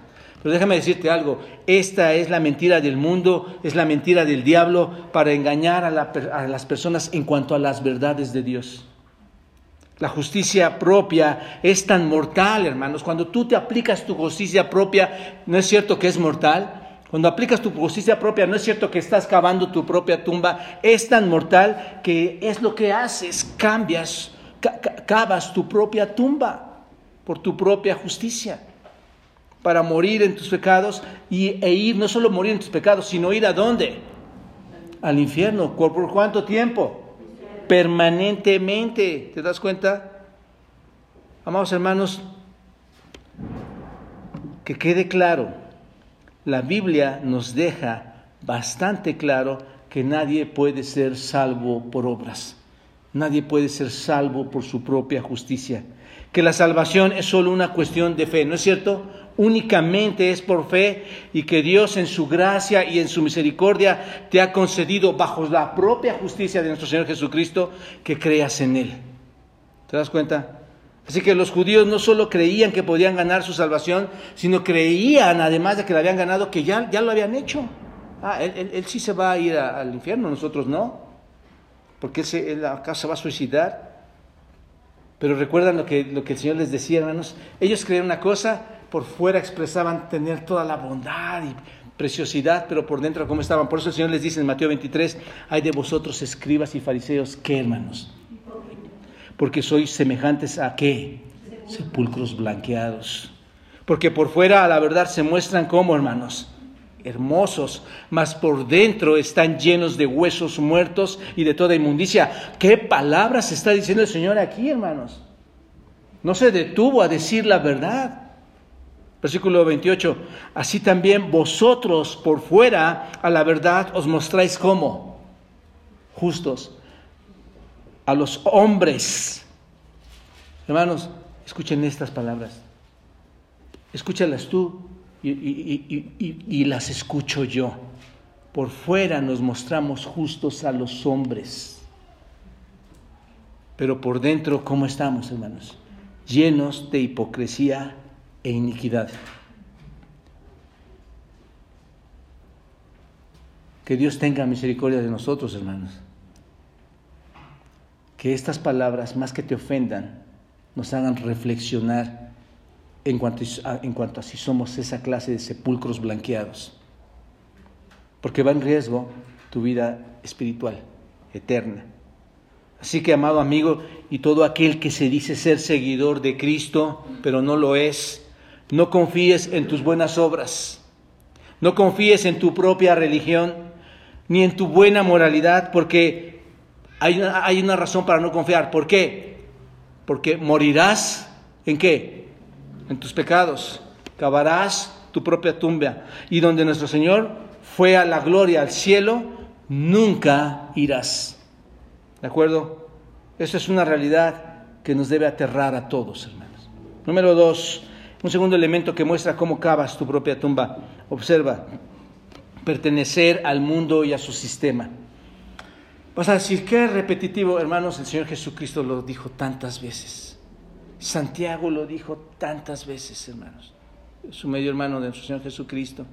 Pero déjame decirte algo, esta es la mentira del mundo, es la mentira del diablo para engañar a, a las personas en cuanto a las verdades de Dios. La justicia propia es tan mortal, hermanos. Cuando tú te aplicas tu justicia propia, ¿no es cierto que es mortal? Cuando aplicas tu justicia propia, ¿no es cierto que estás cavando tu propia tumba? Es tan mortal que es lo que haces, cambias, cavas tu propia tumba por tu propia justicia para morir en tus pecados y, e ir, no solo morir en tus pecados, sino ir a dónde? Al infierno. ¿Por cuánto tiempo? Permanentemente. ¿Te das cuenta? Amados hermanos, que quede claro, la Biblia nos deja bastante claro que nadie puede ser salvo por obras. Nadie puede ser salvo por su propia justicia. Que la salvación es solo una cuestión de fe, ¿no es cierto? Únicamente es por fe y que Dios en su gracia y en su misericordia te ha concedido bajo la propia justicia de nuestro Señor Jesucristo que creas en Él. ¿Te das cuenta? Así que los judíos no solo creían que podían ganar su salvación, sino creían, además de que la habían ganado, que ya, ya lo habían hecho. Ah, él, sí se va a ir al infierno, nosotros no. Porque él, se, acá se va a suicidar. Pero recuerdan lo que, lo que el Señor les decía, hermanos. Ellos creían una cosa, por fuera expresaban tener toda la bondad y preciosidad, pero por dentro cómo estaban. Por eso el Señor les dice en Mateo 23, hay de vosotros escribas y fariseos, ¿qué hermanos? Porque sois semejantes a qué? Sepulcros blanqueados. Porque por fuera a la verdad se muestran como hermanos, hermosos, mas por dentro están llenos de huesos muertos y de toda inmundicia. ¿Qué palabras está diciendo el Señor aquí, hermanos? No se detuvo a decir la verdad. Versículo 28, así también vosotros por fuera a la verdad os mostráis como justos a los hombres. Hermanos, escuchen estas palabras. Escúchalas tú y, y, las escucho yo. Por fuera nos mostramos justos a los hombres. Pero por dentro, ¿cómo estamos, hermanos? Llenos de hipocresía e iniquidad. Que Dios tenga misericordia de nosotros, hermanos. Que estas palabras, más que te ofendan, nos hagan reflexionar en cuanto, a, en cuanto a si somos esa clase de sepulcros blanqueados. Porque va en riesgo tu vida espiritual, eterna. Así que, amado amigo, y todo aquel que se dice ser seguidor de Cristo, pero no lo es, no confíes en tus buenas obras, no confíes en tu propia religión, ni en tu buena moralidad, porque hay una, hay una razón para no confiar. ¿Por qué? Porque morirás en qué? En tus pecados. Cavarás tu propia tumba. Y donde nuestro Señor fue a la gloria, al cielo, nunca irás. ¿De acuerdo? Eso es una realidad que nos debe aterrar a todos, hermanos. Número dos, un segundo elemento que muestra cómo cavas tu propia tumba. Observa, pertenecer al mundo y a su sistema. Vas a decir, qué repetitivo, hermanos, el Señor Jesucristo lo dijo tantas veces. Santiago lo dijo tantas veces, hermanos. Su medio hermano de nuestro Señor Jesucristo.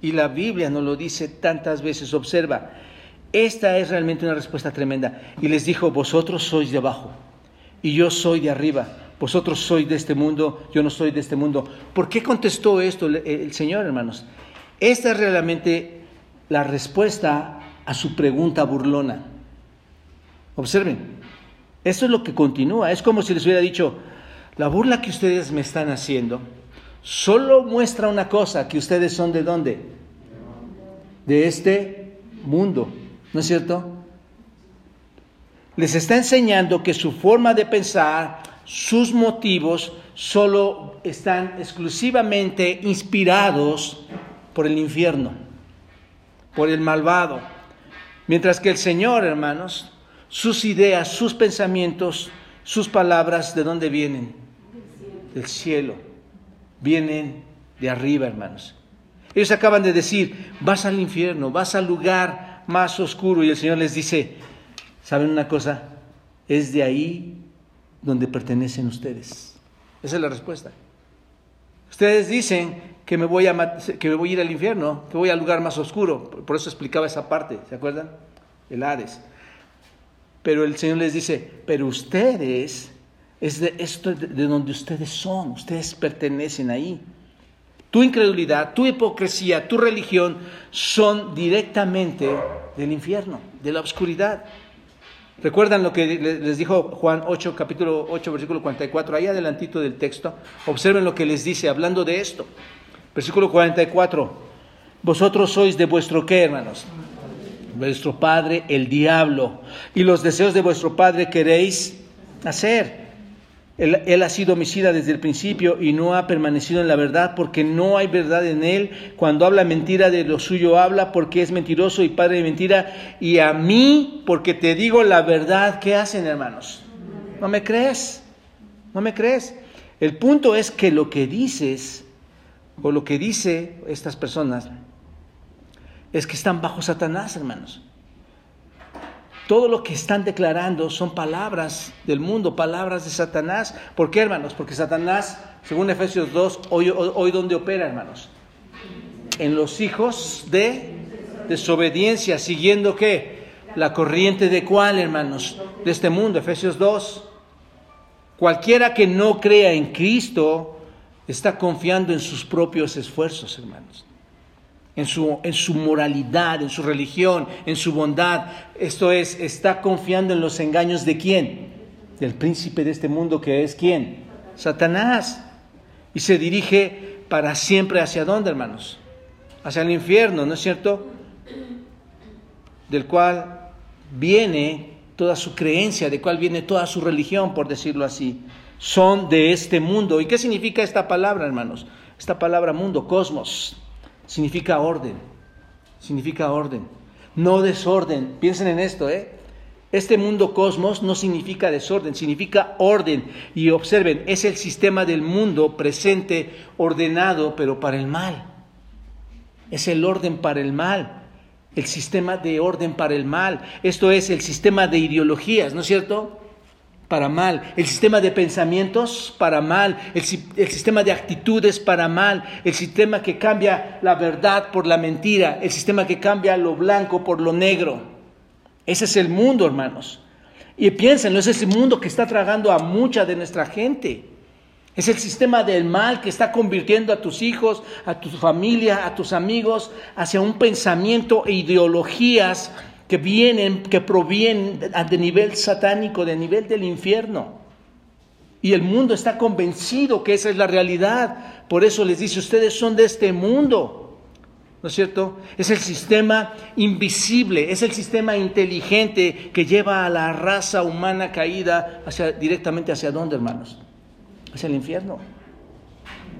Y la Biblia nos lo dice tantas veces. Observa, esta es realmente una respuesta tremenda. Y les dijo, vosotros sois de abajo y yo soy de arriba. Vosotros sois de este mundo, yo no soy de este mundo. ¿Por qué contestó esto el Señor, hermanos? Esta es realmente la respuesta a su pregunta burlona. Observen, eso es lo que continúa. Es como si les hubiera dicho, la burla que ustedes me están haciendo solo muestra una cosa, que ustedes son de dónde? De este mundo, ¿no es cierto? Les está enseñando que su forma de pensar, sus motivos, solo están exclusivamente inspirados por el infierno, por el malvado. Mientras que el Señor, hermanos, sus ideas, sus pensamientos, sus palabras, ¿de dónde vienen? Del cielo. Vienen de arriba, hermanos. Ellos acaban de decir, vas al infierno, vas al lugar más oscuro. Y el Señor les dice, ¿saben una cosa? Es de ahí donde pertenecen ustedes. Esa es la respuesta. Ustedes dicen que me voy a, que me voy a ir al infierno, que voy al lugar más oscuro. Por eso explicaba esa parte, ¿se acuerdan? El Hades. Pero el Señor les dice, pero ustedes, es de esto de donde ustedes son, ustedes pertenecen ahí. Tu incredulidad, tu hipocresía, tu religión son directamente del infierno, de la oscuridad. ¿Recuerdan lo que les dijo Juan 8, capítulo 8, versículo 44? Ahí adelantito del texto. Observen lo que les dice hablando de esto. Versículo 44. Vosotros sois de vuestro qué, hermanos? Vuestro padre, el diablo. Y los deseos de vuestro padre queréis hacer. Él, ha sido homicida desde el principio y no ha permanecido en la verdad porque no hay verdad en él. Cuando habla mentira de lo suyo habla porque es mentiroso y padre de mentira. Y a mí porque te digo la verdad. ¿Qué hacen hermanos? ¿No me crees? ¿No me crees? El punto es que lo que dices o lo que dice estas personas es que están bajo Satanás, hermanos. Todo lo que están declarando son palabras del mundo, palabras de Satanás. ¿Por qué, hermanos? Porque Satanás, según Efesios 2, hoy, ¿dónde opera, hermanos? En los hijos de desobediencia, siguiendo qué? La corriente de cuál, hermanos? De este mundo, Efesios 2. Cualquiera que no crea en Cristo está confiando en sus propios esfuerzos, hermanos, en su, en su moralidad, en su religión, en su bondad. Esto es, está confiando en los engaños de quién? Del príncipe de este mundo que es quién? Satanás. Y se dirige para siempre hacia dónde, hermanos? Hacia el infierno, ¿no es cierto? Del cual viene toda su creencia, de cual viene toda su religión, por decirlo así son de este mundo. ¿Y qué significa esta palabra, hermanos? Esta palabra mundo, cosmos, significa orden, significa orden, no desorden. Piensen en esto, ¿eh? Este mundo cosmos no significa desorden, significa orden. Y observen, es el sistema del mundo presente, ordenado, pero para el mal. Es el orden para el mal, el sistema de orden para el mal. Esto es el sistema de ideologías, ¿no es cierto? Para mal, el sistema de pensamientos para mal, el, el, sistema de actitudes para mal, el sistema que cambia la verdad por la mentira, el sistema que cambia lo blanco por lo negro. Ese es el mundo, hermanos. Y piénsenlo, es ese mundo que está tragando a mucha de nuestra gente. Es el sistema del mal que está convirtiendo a tus hijos, a tu familia, a tus amigos, hacia un pensamiento e ideologías que vienen, que provienen de nivel satánico, de nivel del infierno. Y el mundo está convencido que esa es la realidad. Por eso les dice, ustedes son de este mundo. ¿No es cierto? Es el sistema invisible, es el sistema inteligente que lleva a la raza humana caída hacia, directamente hacia dónde, hermanos? Hacia el infierno.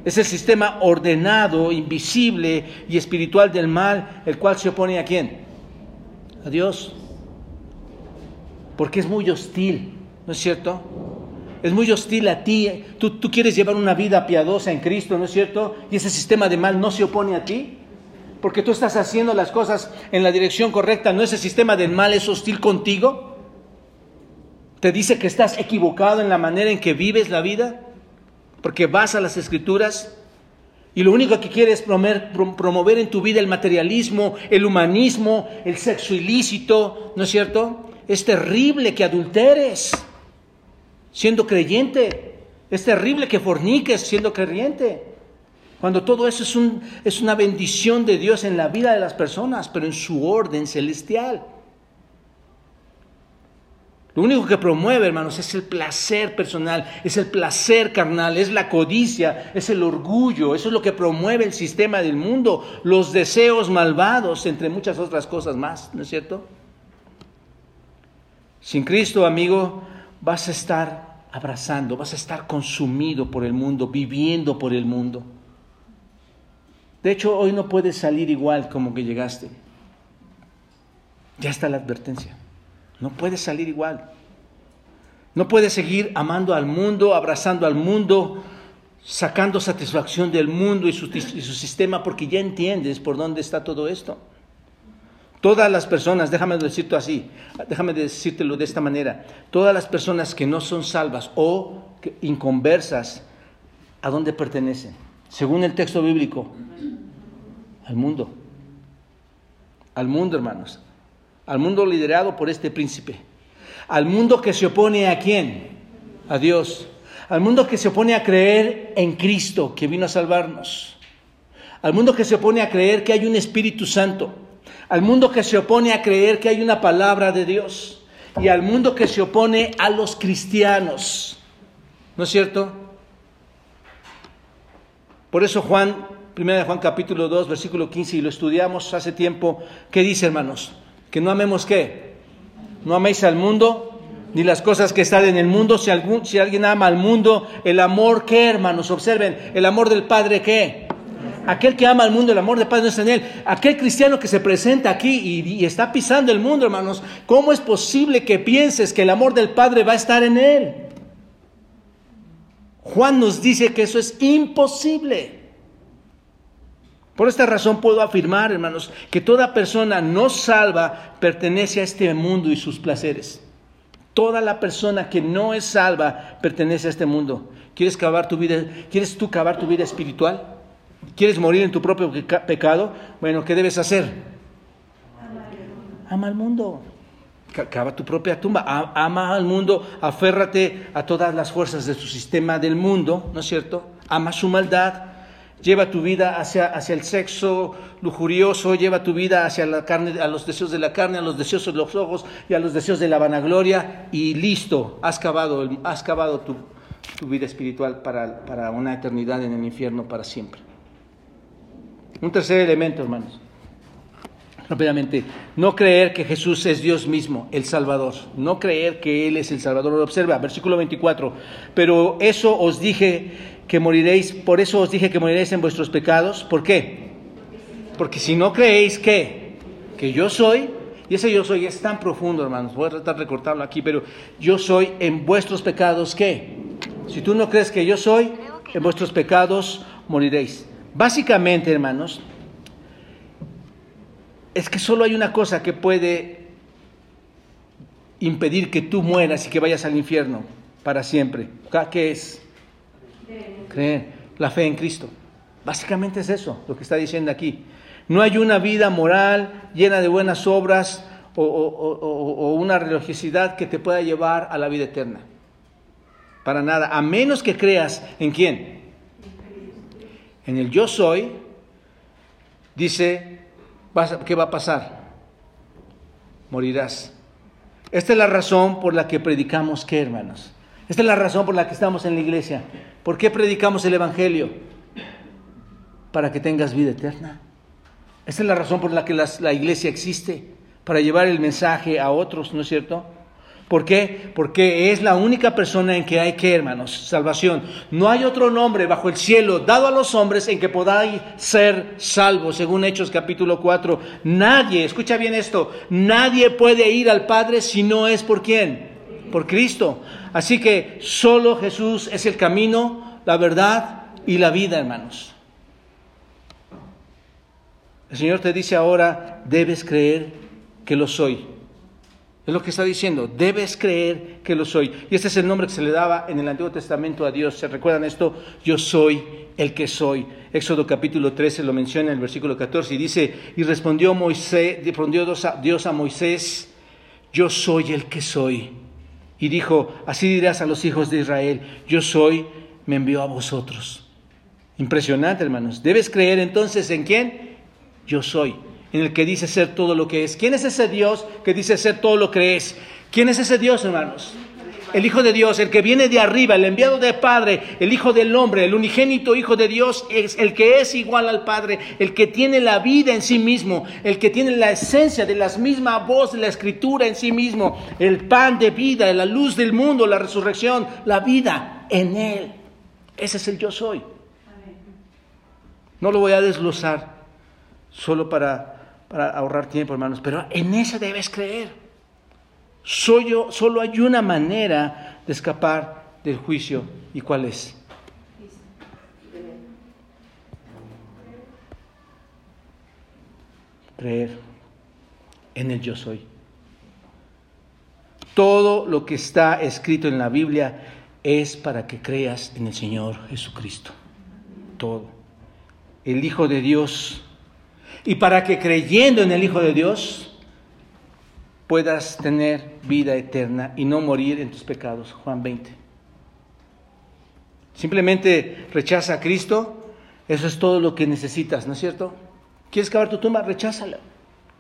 Es el sistema ordenado, invisible y espiritual del mal, el cual se opone a quién? A Dios. Porque es muy hostil, ¿no es cierto? es muy hostil a ti. Tú, tú quieres llevar una vida piadosa en Cristo, ¿no es cierto? Y ese sistema de mal no se opone a ti. Porque tú estás haciendo las cosas en la dirección correcta. ¿No ese sistema del mal es hostil contigo? ¿Te dice que estás equivocado en la manera en que vives la vida? Porque vas a las escrituras y lo único que quieres promover, promover en tu vida el materialismo, el humanismo, el sexo ilícito, ¿no es cierto? Es terrible que adulteres siendo creyente. Es terrible que forniques siendo creyente. Cuando todo eso es, un, es una bendición de Dios en la vida de las personas, pero en su orden celestial. Lo único que promueve, hermanos, es el placer personal, es el placer carnal, es la codicia, es el orgullo, eso es lo que promueve el sistema del mundo, los deseos malvados, entre muchas otras cosas más, ¿no es cierto? Sin Cristo, amigo, vas a estar abrazando, vas a estar consumido por el mundo, viviendo por el mundo. De hecho, hoy no puedes salir igual como que llegaste. Ya está la advertencia. No puedes salir igual. No puedes seguir amando al mundo, abrazando al mundo, sacando satisfacción del mundo y su, sistema porque ya entiendes por dónde está todo esto. Todas las personas, déjame decirlo así, déjame decírtelo de esta manera, todas las personas que no son salvas o inconversas, ¿a dónde pertenecen? Según el texto bíblico, al mundo. Al mundo, hermanos. Al mundo liderado por este príncipe. Al mundo que se opone a quién? A Dios. Al mundo que se opone a creer en Cristo, que vino a salvarnos. Al mundo que se opone a creer que hay un Espíritu Santo al mundo que se opone a creer que hay una palabra de Dios y al mundo que se opone a los cristianos. ¿No es cierto? Por eso Juan, 1 Juan capítulo 2, versículo 15, y lo estudiamos hace tiempo, ¿qué dice hermanos? Que no amemos qué? No améis al mundo ni las cosas que están en el mundo. Si, algún, si alguien ama al mundo, el amor qué hermanos, observen, el amor del Padre qué? Aquel que ama al mundo, el amor de paz no está en él. Aquel cristiano que se presenta aquí y, está pisando el mundo, hermanos, ¿cómo es posible que pienses que el amor del Padre va a estar en él? Juan nos dice que eso es imposible. Por esta razón puedo afirmar, hermanos, que toda persona no salva pertenece a este mundo y sus placeres. Toda la persona que no es salva pertenece a este mundo. ¿Quieres acabar tu vida? ¿Quieres tú acabar tu vida espiritual? ¿Quieres morir en tu propio pecado? Bueno, ¿qué debes hacer? Ama al mundo. Cava tu propia tumba. Ama al mundo. Aférrate a todas las fuerzas de tu sistema del mundo, ¿no es cierto? Ama su maldad. Lleva tu vida hacia, hacia el sexo lujurioso, lleva tu vida hacia la carne, a los deseos de la carne, a los deseos de los ojos y a los deseos de la vanagloria y listo, has cavado, has cavado tu, tu vida espiritual para, para una eternidad en el infierno para siempre. Un tercer elemento, hermanos. Rápidamente, no creer que Jesús es Dios mismo, el Salvador. No creer que Él es el Salvador. Observa, versículo 24. Pero eso os dije que moriréis, por eso os dije que moriréis en vuestros pecados. ¿Por qué? Porque si no creéis que, que yo soy, y ese yo soy es tan profundo, hermanos, voy a tratar de recortarlo aquí, pero yo soy en vuestros pecados, ¿qué? Si tú no crees que yo soy, en vuestros pecados moriréis. Básicamente, hermanos, es que solo hay una cosa que puede impedir que tú mueras y que vayas al infierno para siempre. ¿Qué es? Creer. La fe en Cristo. Básicamente es eso lo que está diciendo aquí. No hay una vida moral llena de buenas obras o, una religiosidad que te pueda llevar a la vida eterna. Para nada. A menos que creas en quién? En el yo soy, dice, ¿qué va a pasar? morirás. Esta es la razón por la que predicamos, ¿qué hermanos? Esta es la razón por la que estamos en la iglesia. ¿Por qué predicamos el Evangelio? Para que tengas vida eterna. Esta es la razón por la que la iglesia existe, para llevar el mensaje a otros, ¿no es cierto? ¿Por qué? Porque es la única persona en que hay que, hermanos, salvación. No hay otro nombre bajo el cielo dado a los hombres en que podáis ser salvos, según Hechos capítulo 4. Nadie, escucha bien esto, nadie puede ir al Padre si no es por quién? Por Cristo. Así que solo Jesús es el camino, la verdad y la vida, hermanos. El Señor te dice ahora, debes creer que lo soy. Es lo que está diciendo, debes creer que lo soy. Y este es el nombre que se le daba en el Antiguo Testamento a Dios. ¿Se recuerdan esto? Yo soy el que soy. Éxodo capítulo 13 lo menciona en el versículo 14 y dice, y respondió, Moisés, respondió Dios a Moisés, yo soy el que soy. Y dijo, así dirás a los hijos de Israel, yo soy, me envió a vosotros. Impresionante, hermanos. ¿Debes creer entonces en quién? Yo soy en el que dice ser todo lo que es. ¿Quién es ese Dios que dice ser todo lo que es? ¿Quién es ese Dios, hermanos? El Hijo de Dios, el que viene de arriba, el enviado del Padre, el Hijo del Hombre, el unigénito Hijo de Dios, es el que es igual al Padre, el que tiene la vida en sí mismo, el que tiene la esencia de la misma voz de la Escritura en sí mismo, el pan de vida, la luz del mundo, la resurrección, la vida en Él. Ese es el yo soy. No lo voy a desglosar solo para para ahorrar tiempo, hermanos, pero en ese debes creer. Solo, solo hay una manera de escapar del juicio. ¿Y cuál es? Creer en el yo soy. Todo lo que está escrito en la Biblia es para que creas en el Señor Jesucristo. Todo. El Hijo de Dios y para que creyendo en el Hijo de Dios puedas tener vida eterna y no morir en tus pecados. Juan 20. Simplemente rechaza a Cristo, eso es todo lo que necesitas, ¿no es cierto? ¿Quieres cavar tu tumba? Recházalo,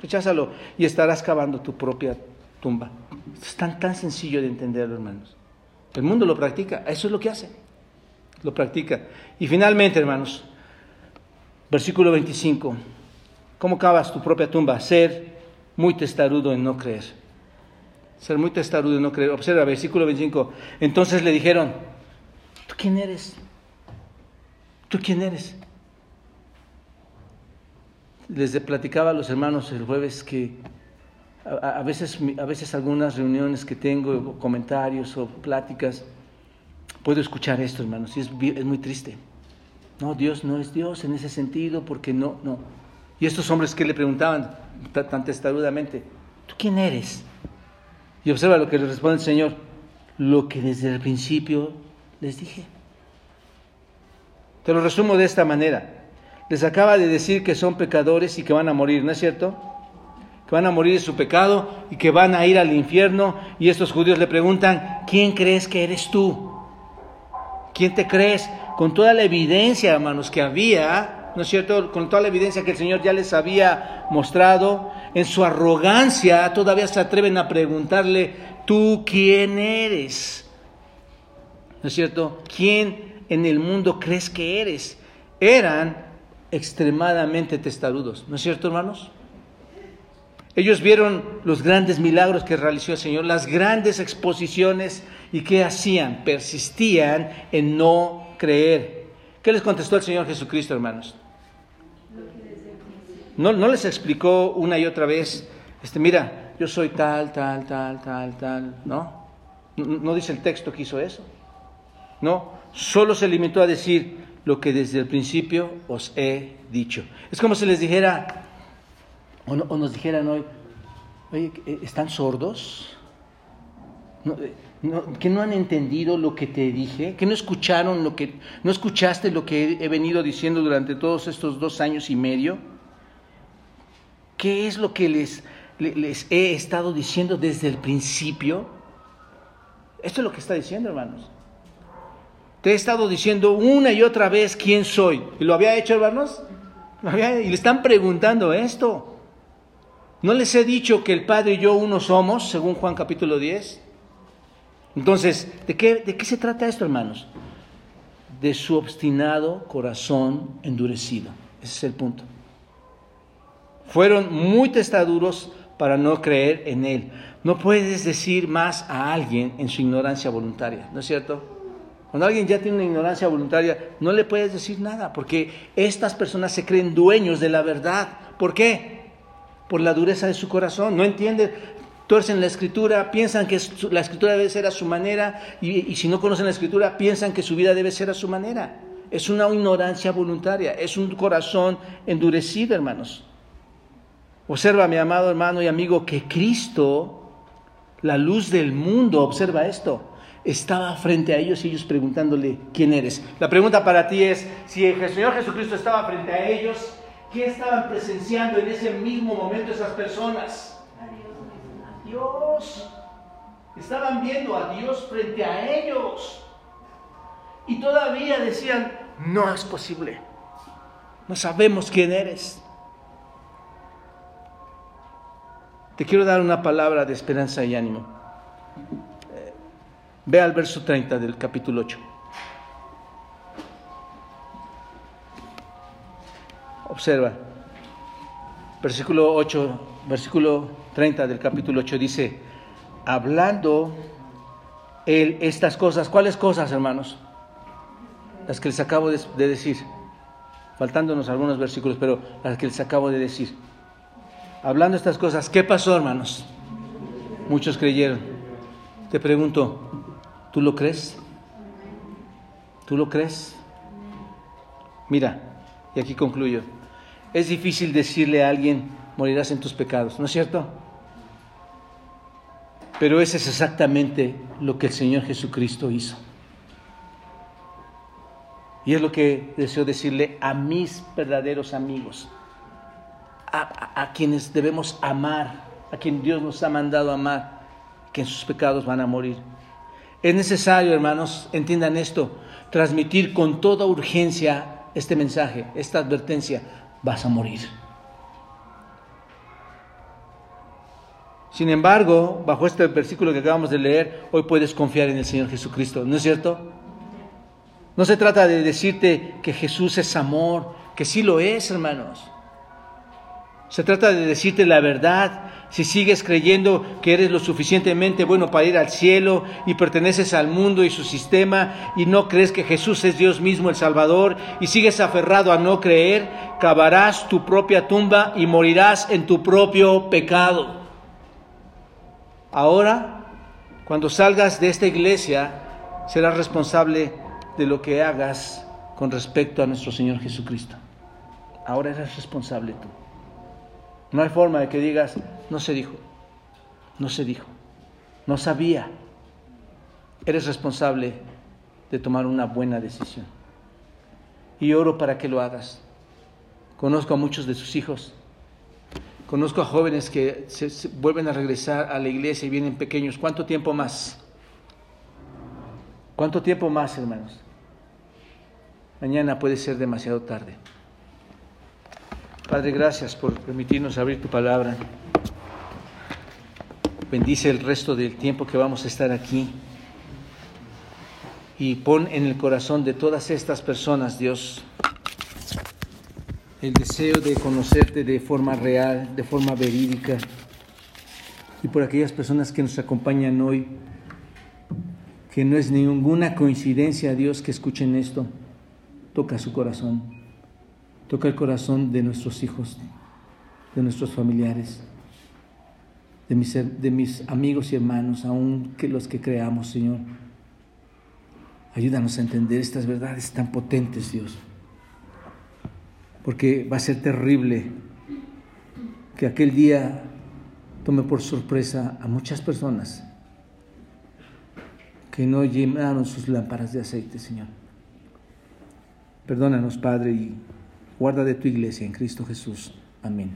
recházalo y estarás cavando tu propia tumba. es tan, tan sencillo de entenderlo, hermanos. El mundo lo practica, eso es lo que hace, lo practica. Y finalmente, hermanos, versículo 25. ¿Cómo cavas tu propia tumba? Ser muy testarudo en no creer. Ser muy testarudo en no creer. Observa, versículo 25. Entonces le dijeron, ¿tú quién eres? ¿Tú quién eres? Les platicaba a los hermanos el jueves que a, veces, a veces algunas reuniones que tengo, comentarios o pláticas, puedo escuchar esto, hermanos, y es, es muy triste. No, Dios no es Dios en ese sentido porque no, no. Y estos hombres que le preguntaban tan testarudamente, ¿tú quién eres? Y observa lo que le responde el Señor, lo que desde el principio les dije. Te lo resumo de esta manera. Les acaba de decir que son pecadores y que van a morir, ¿no es cierto? Que van a morir de su pecado y que van a ir al infierno. Y estos judíos le preguntan, ¿quién crees que eres tú? ¿Quién te crees? Con toda la evidencia, hermanos, que había ¿no es cierto? Con toda la evidencia que el Señor ya les había mostrado, en su arrogancia todavía se atreven a preguntarle, ¿tú quién eres? ¿No es cierto? ¿Quién en el mundo crees que eres? Eran extremadamente testarudos, ¿no es cierto, hermanos? Ellos vieron los grandes milagros que realizó el Señor, las grandes exposiciones y qué hacían, persistían en no creer. ¿Qué les contestó el Señor Jesucristo, hermanos? No, no les explicó una y otra vez, este, mira, yo soy tal, tal, tal, tal, tal, ¿no? No, dice el texto que hizo eso. No, solo se limitó a decir lo que desde el principio os he dicho. Es como si les dijera, o, nos dijeran hoy, oye, ¿están sordos? Eh, ¿Que no han entendido lo que te dije? ¿Que no escucharon lo que, no escuchaste lo que he venido diciendo durante todos estos dos años y medio? ¿Qué es lo que les, he estado diciendo desde el principio? Esto es lo que está diciendo, hermanos. Te he estado diciendo una y otra vez quién soy. ¿Y lo había hecho, hermanos? Y le están preguntando esto. ¿No les he dicho que el Padre y yo uno somos, según Juan capítulo 10? Entonces, ¿de qué, ¿de qué se trata esto, hermanos? De su obstinado corazón endurecido. Ese es el punto. Fueron muy testaduros para no creer en Él. No puedes decir más a alguien en su ignorancia voluntaria, ¿no es cierto? Cuando alguien ya tiene una ignorancia voluntaria, no le puedes decir nada, porque estas personas se creen dueños de la verdad. ¿Por qué? Por la dureza de su corazón. No entienden, tuercen la escritura, piensan que la escritura debe ser a su manera, y, y si no conocen la escritura, piensan que su vida debe ser a su manera. Es una ignorancia voluntaria, es un corazón endurecido, hermanos. Observa, mi amado hermano y amigo, que Cristo, la luz del mundo, observa esto estaba frente a ellos y ellos preguntándole, ¿quién eres? La pregunta para ti es, si el Señor Jesucristo estaba frente a ellos, ¿qué estaban presenciando en ese mismo momento esas personas? A Dios. Estaban viendo a Dios frente a ellos. Y todavía decían, no es posible. No sabemos quién eres. Te quiero dar una palabra de esperanza y ánimo. Ve al verso 30 del capítulo 8. Observa. Versículo 8, versículo 30 del capítulo 8 dice, hablando él estas cosas, ¿cuáles cosas, hermanos? Las que les acabo de, de decir. Faltándonos algunos versículos, pero las que les acabo de decir. Hablando estas cosas, ¿qué pasó, hermanos? Muchos creyeron. Te pregunto, ¿Tú lo crees? ¿Tú lo crees? Mira, y aquí concluyo. Es difícil decirle a alguien, morirás en tus pecados, ¿no es cierto? Pero ese es exactamente lo que el Señor Jesucristo hizo. Y es lo que deseo decirle a mis verdaderos amigos, a, quienes debemos amar, a quien Dios nos ha mandado amar, que en sus pecados van a morir. Es necesario, hermanos, entiendan esto, transmitir con toda urgencia este mensaje, esta advertencia, vas a morir. Sin embargo, bajo este versículo que acabamos de leer, hoy puedes confiar en el Señor Jesucristo, ¿no es cierto? No se trata de decirte que Jesús es amor, que sí lo es, hermanos. Se trata de decirte la verdad, si sigues creyendo que eres lo suficientemente bueno para ir al cielo y perteneces al mundo y su sistema y no crees que Jesús es Dios mismo el Salvador y sigues aferrado a no creer, cavarás tu propia tumba y morirás en tu propio pecado. Ahora, cuando salgas de esta iglesia, serás responsable de lo que hagas con respecto a nuestro Señor Jesucristo. Ahora eres responsable tú. No hay forma de que digas, no se dijo, no se dijo, no sabía. Eres responsable de tomar una buena decisión. Y oro para que lo hagas. Conozco a muchos de sus hijos. Conozco a jóvenes que se, vuelven a regresar a la iglesia y vienen pequeños. ¿Cuánto tiempo más? ¿Cuánto tiempo más, hermanos? Mañana puede ser demasiado tarde. Padre, gracias por permitirnos abrir tu palabra. Bendice el resto del tiempo que vamos a estar aquí. Y pon en el corazón de todas estas personas, Dios, el deseo de conocerte de forma real, de forma verídica. Y por aquellas personas que nos acompañan hoy, que no es ninguna coincidencia, Dios, que escuchen esto. Toca su corazón. Toca el corazón de nuestros hijos, de nuestros familiares, de mis, de mis amigos y hermanos, aun que los que creamos, Señor. Ayúdanos a entender estas verdades tan potentes, Dios. Porque va a ser terrible que aquel día tome por sorpresa a muchas personas que no llenaron sus lámparas de aceite, Señor. Perdónanos, Padre, y Guarda de tu iglesia en Cristo Jesús. Amén.